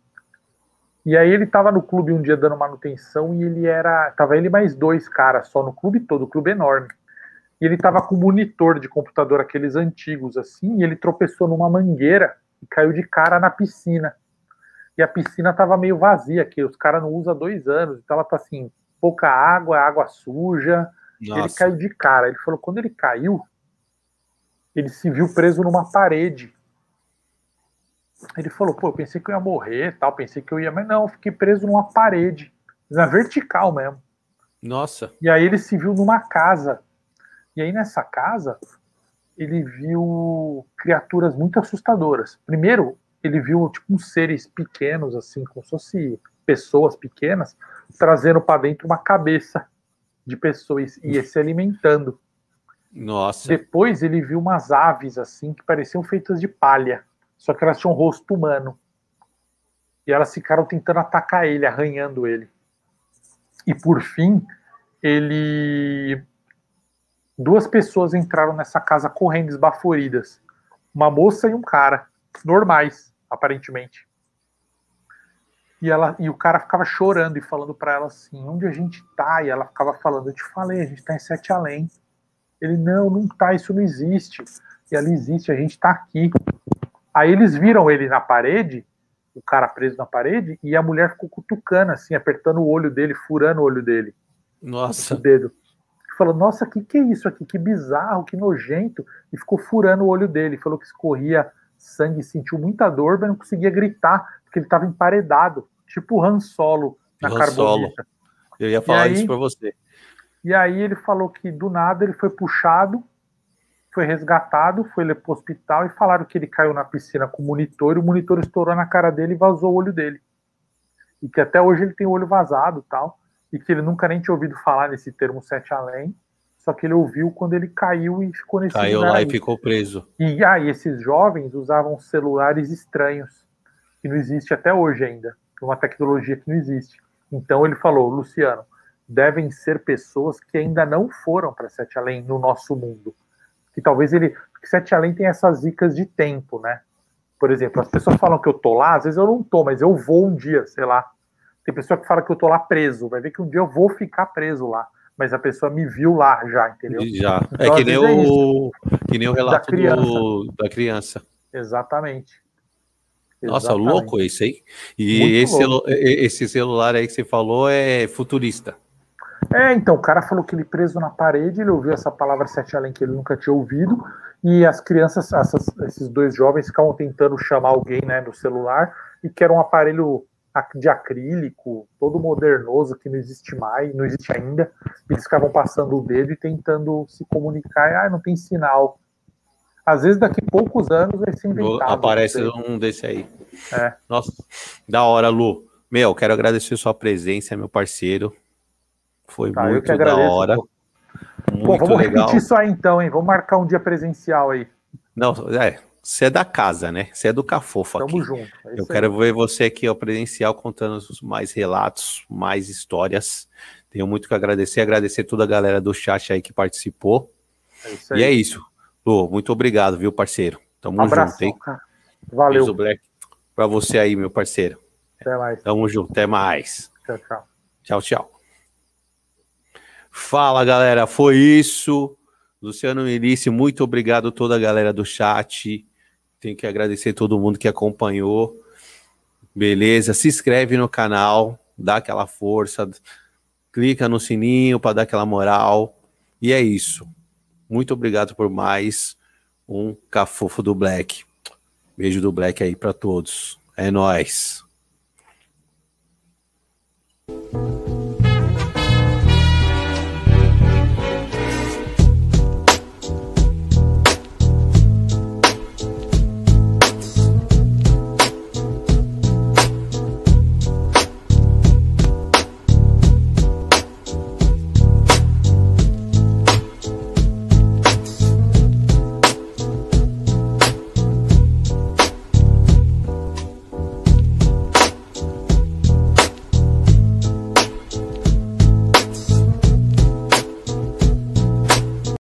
E aí ele estava no clube um dia dando manutenção e ele era. Tava ele mais dois caras só no clube todo, o clube enorme. E ele estava com um monitor de computador, aqueles antigos assim, e ele tropeçou numa mangueira e caiu de cara na piscina. E a piscina estava meio vazia, que os caras não usam há dois anos, então ela tá assim, pouca água, água suja, Nossa. ele caiu de cara. Ele falou, quando ele caiu, ele se viu preso numa parede. Ele falou, pô, eu pensei que eu ia morrer, tal, pensei que eu ia, mas não, fiquei preso numa parede, na vertical mesmo. Nossa. E aí ele se viu numa casa. E aí nessa casa, ele viu criaturas muito assustadoras. Primeiro, ele viu tipo uns seres pequenos, assim, como se fosse pessoas pequenas, trazendo para dentro uma cabeça de pessoas e ia se alimentando. Nossa. Depois ele viu umas aves assim que pareciam feitas de palha, só que elas tinham um rosto humano. E elas ficaram tentando atacar ele, arranhando ele. E por fim, ele duas pessoas entraram nessa casa correndo esbaforidas. Uma moça e um cara, normais, aparentemente. E, ela, e o cara ficava chorando e falando para ela assim: onde a gente tá? E ela ficava falando: eu te falei, a gente tá em Sete Além. Ele: não, não tá, isso não existe. E ela existe, a gente tá aqui. Aí eles viram ele na parede, o cara preso na parede, e a mulher ficou cutucando, assim, apertando o olho dele, furando o olho dele. Nossa. O dedo. Falou: nossa, o que, que é isso aqui? Que bizarro, que nojento. E ficou furando o olho dele. Falou que escorria sangue, sentiu muita dor, mas não conseguia gritar, porque ele estava emparedado, tipo o Han Solo na Han carbonita. Eu ia falar aí, isso para você. E aí ele falou que do nada ele foi puxado, foi resgatado, foi para o hospital e falaram que ele caiu na piscina com o monitor e o monitor estourou na cara dele e vazou o olho dele. E que até hoje ele tem o olho vazado tal, e que ele nunca nem tinha ouvido falar nesse termo sete além, só que ele ouviu quando ele caiu e ficou nesse Caiu lá aí. e ficou preso. E aí, ah, esses jovens usavam celulares estranhos, que não existe até hoje ainda. Uma tecnologia que não existe. Então ele falou, Luciano, devem ser pessoas que ainda não foram para Sete Além no nosso mundo. Que talvez ele. Porque Sete Além tem essas dicas de tempo, né? Por exemplo, as pessoas falam que eu tô lá, às vezes eu não tô, mas eu vou um dia, sei lá. Tem pessoa que fala que eu tô lá preso, vai ver que um dia eu vou ficar preso lá mas a pessoa me viu lá já, entendeu? Já. Então, é que nem, o, é que nem o relato da criança. Do, da criança. Exatamente. Nossa, Exatamente. louco isso aí. E esse, esse celular aí que você falou é futurista. É, então, o cara falou que ele preso na parede, ele ouviu essa palavra sete além que ele nunca tinha ouvido, e as crianças, essas, esses dois jovens ficavam tentando chamar alguém né, no celular, e que era um aparelho de acrílico, todo modernoso, que não existe mais, não existe ainda. Eles ficavam passando o dedo e tentando se comunicar. Ah, não tem sinal. Às vezes, daqui a poucos anos, vai ser inventado. Aparece um desse aí. É. Nossa, da hora, Lu. Meu, quero agradecer sua presença, meu parceiro. Foi tá, muito da hora. Muito Pô, vamos legal. repetir isso aí então, hein? Vamos marcar um dia presencial aí. Não, é, você é da casa, né? Você é do Cafofo aqui. Tamo junto. É Eu quero ver você aqui ao presencial contando mais relatos, mais histórias. Tenho muito que agradecer, agradecer toda a galera do chat aí que participou. É e é isso. Lu, muito obrigado, viu, parceiro? Tamo Abração, junto, hein? Cara. Valeu. Black pra você aí, meu parceiro. Até mais. Tamo junto, até mais. Tchau, tchau. Tchau, tchau. Fala, galera. Foi isso. Luciano Milice, muito obrigado a toda a galera do chat. Tenho que agradecer todo mundo que acompanhou. Beleza? Se inscreve no canal, dá aquela força, clica no sininho para dar aquela moral. E é isso. Muito obrigado por mais um cafofo do Black. Beijo do Black aí para todos. É nós.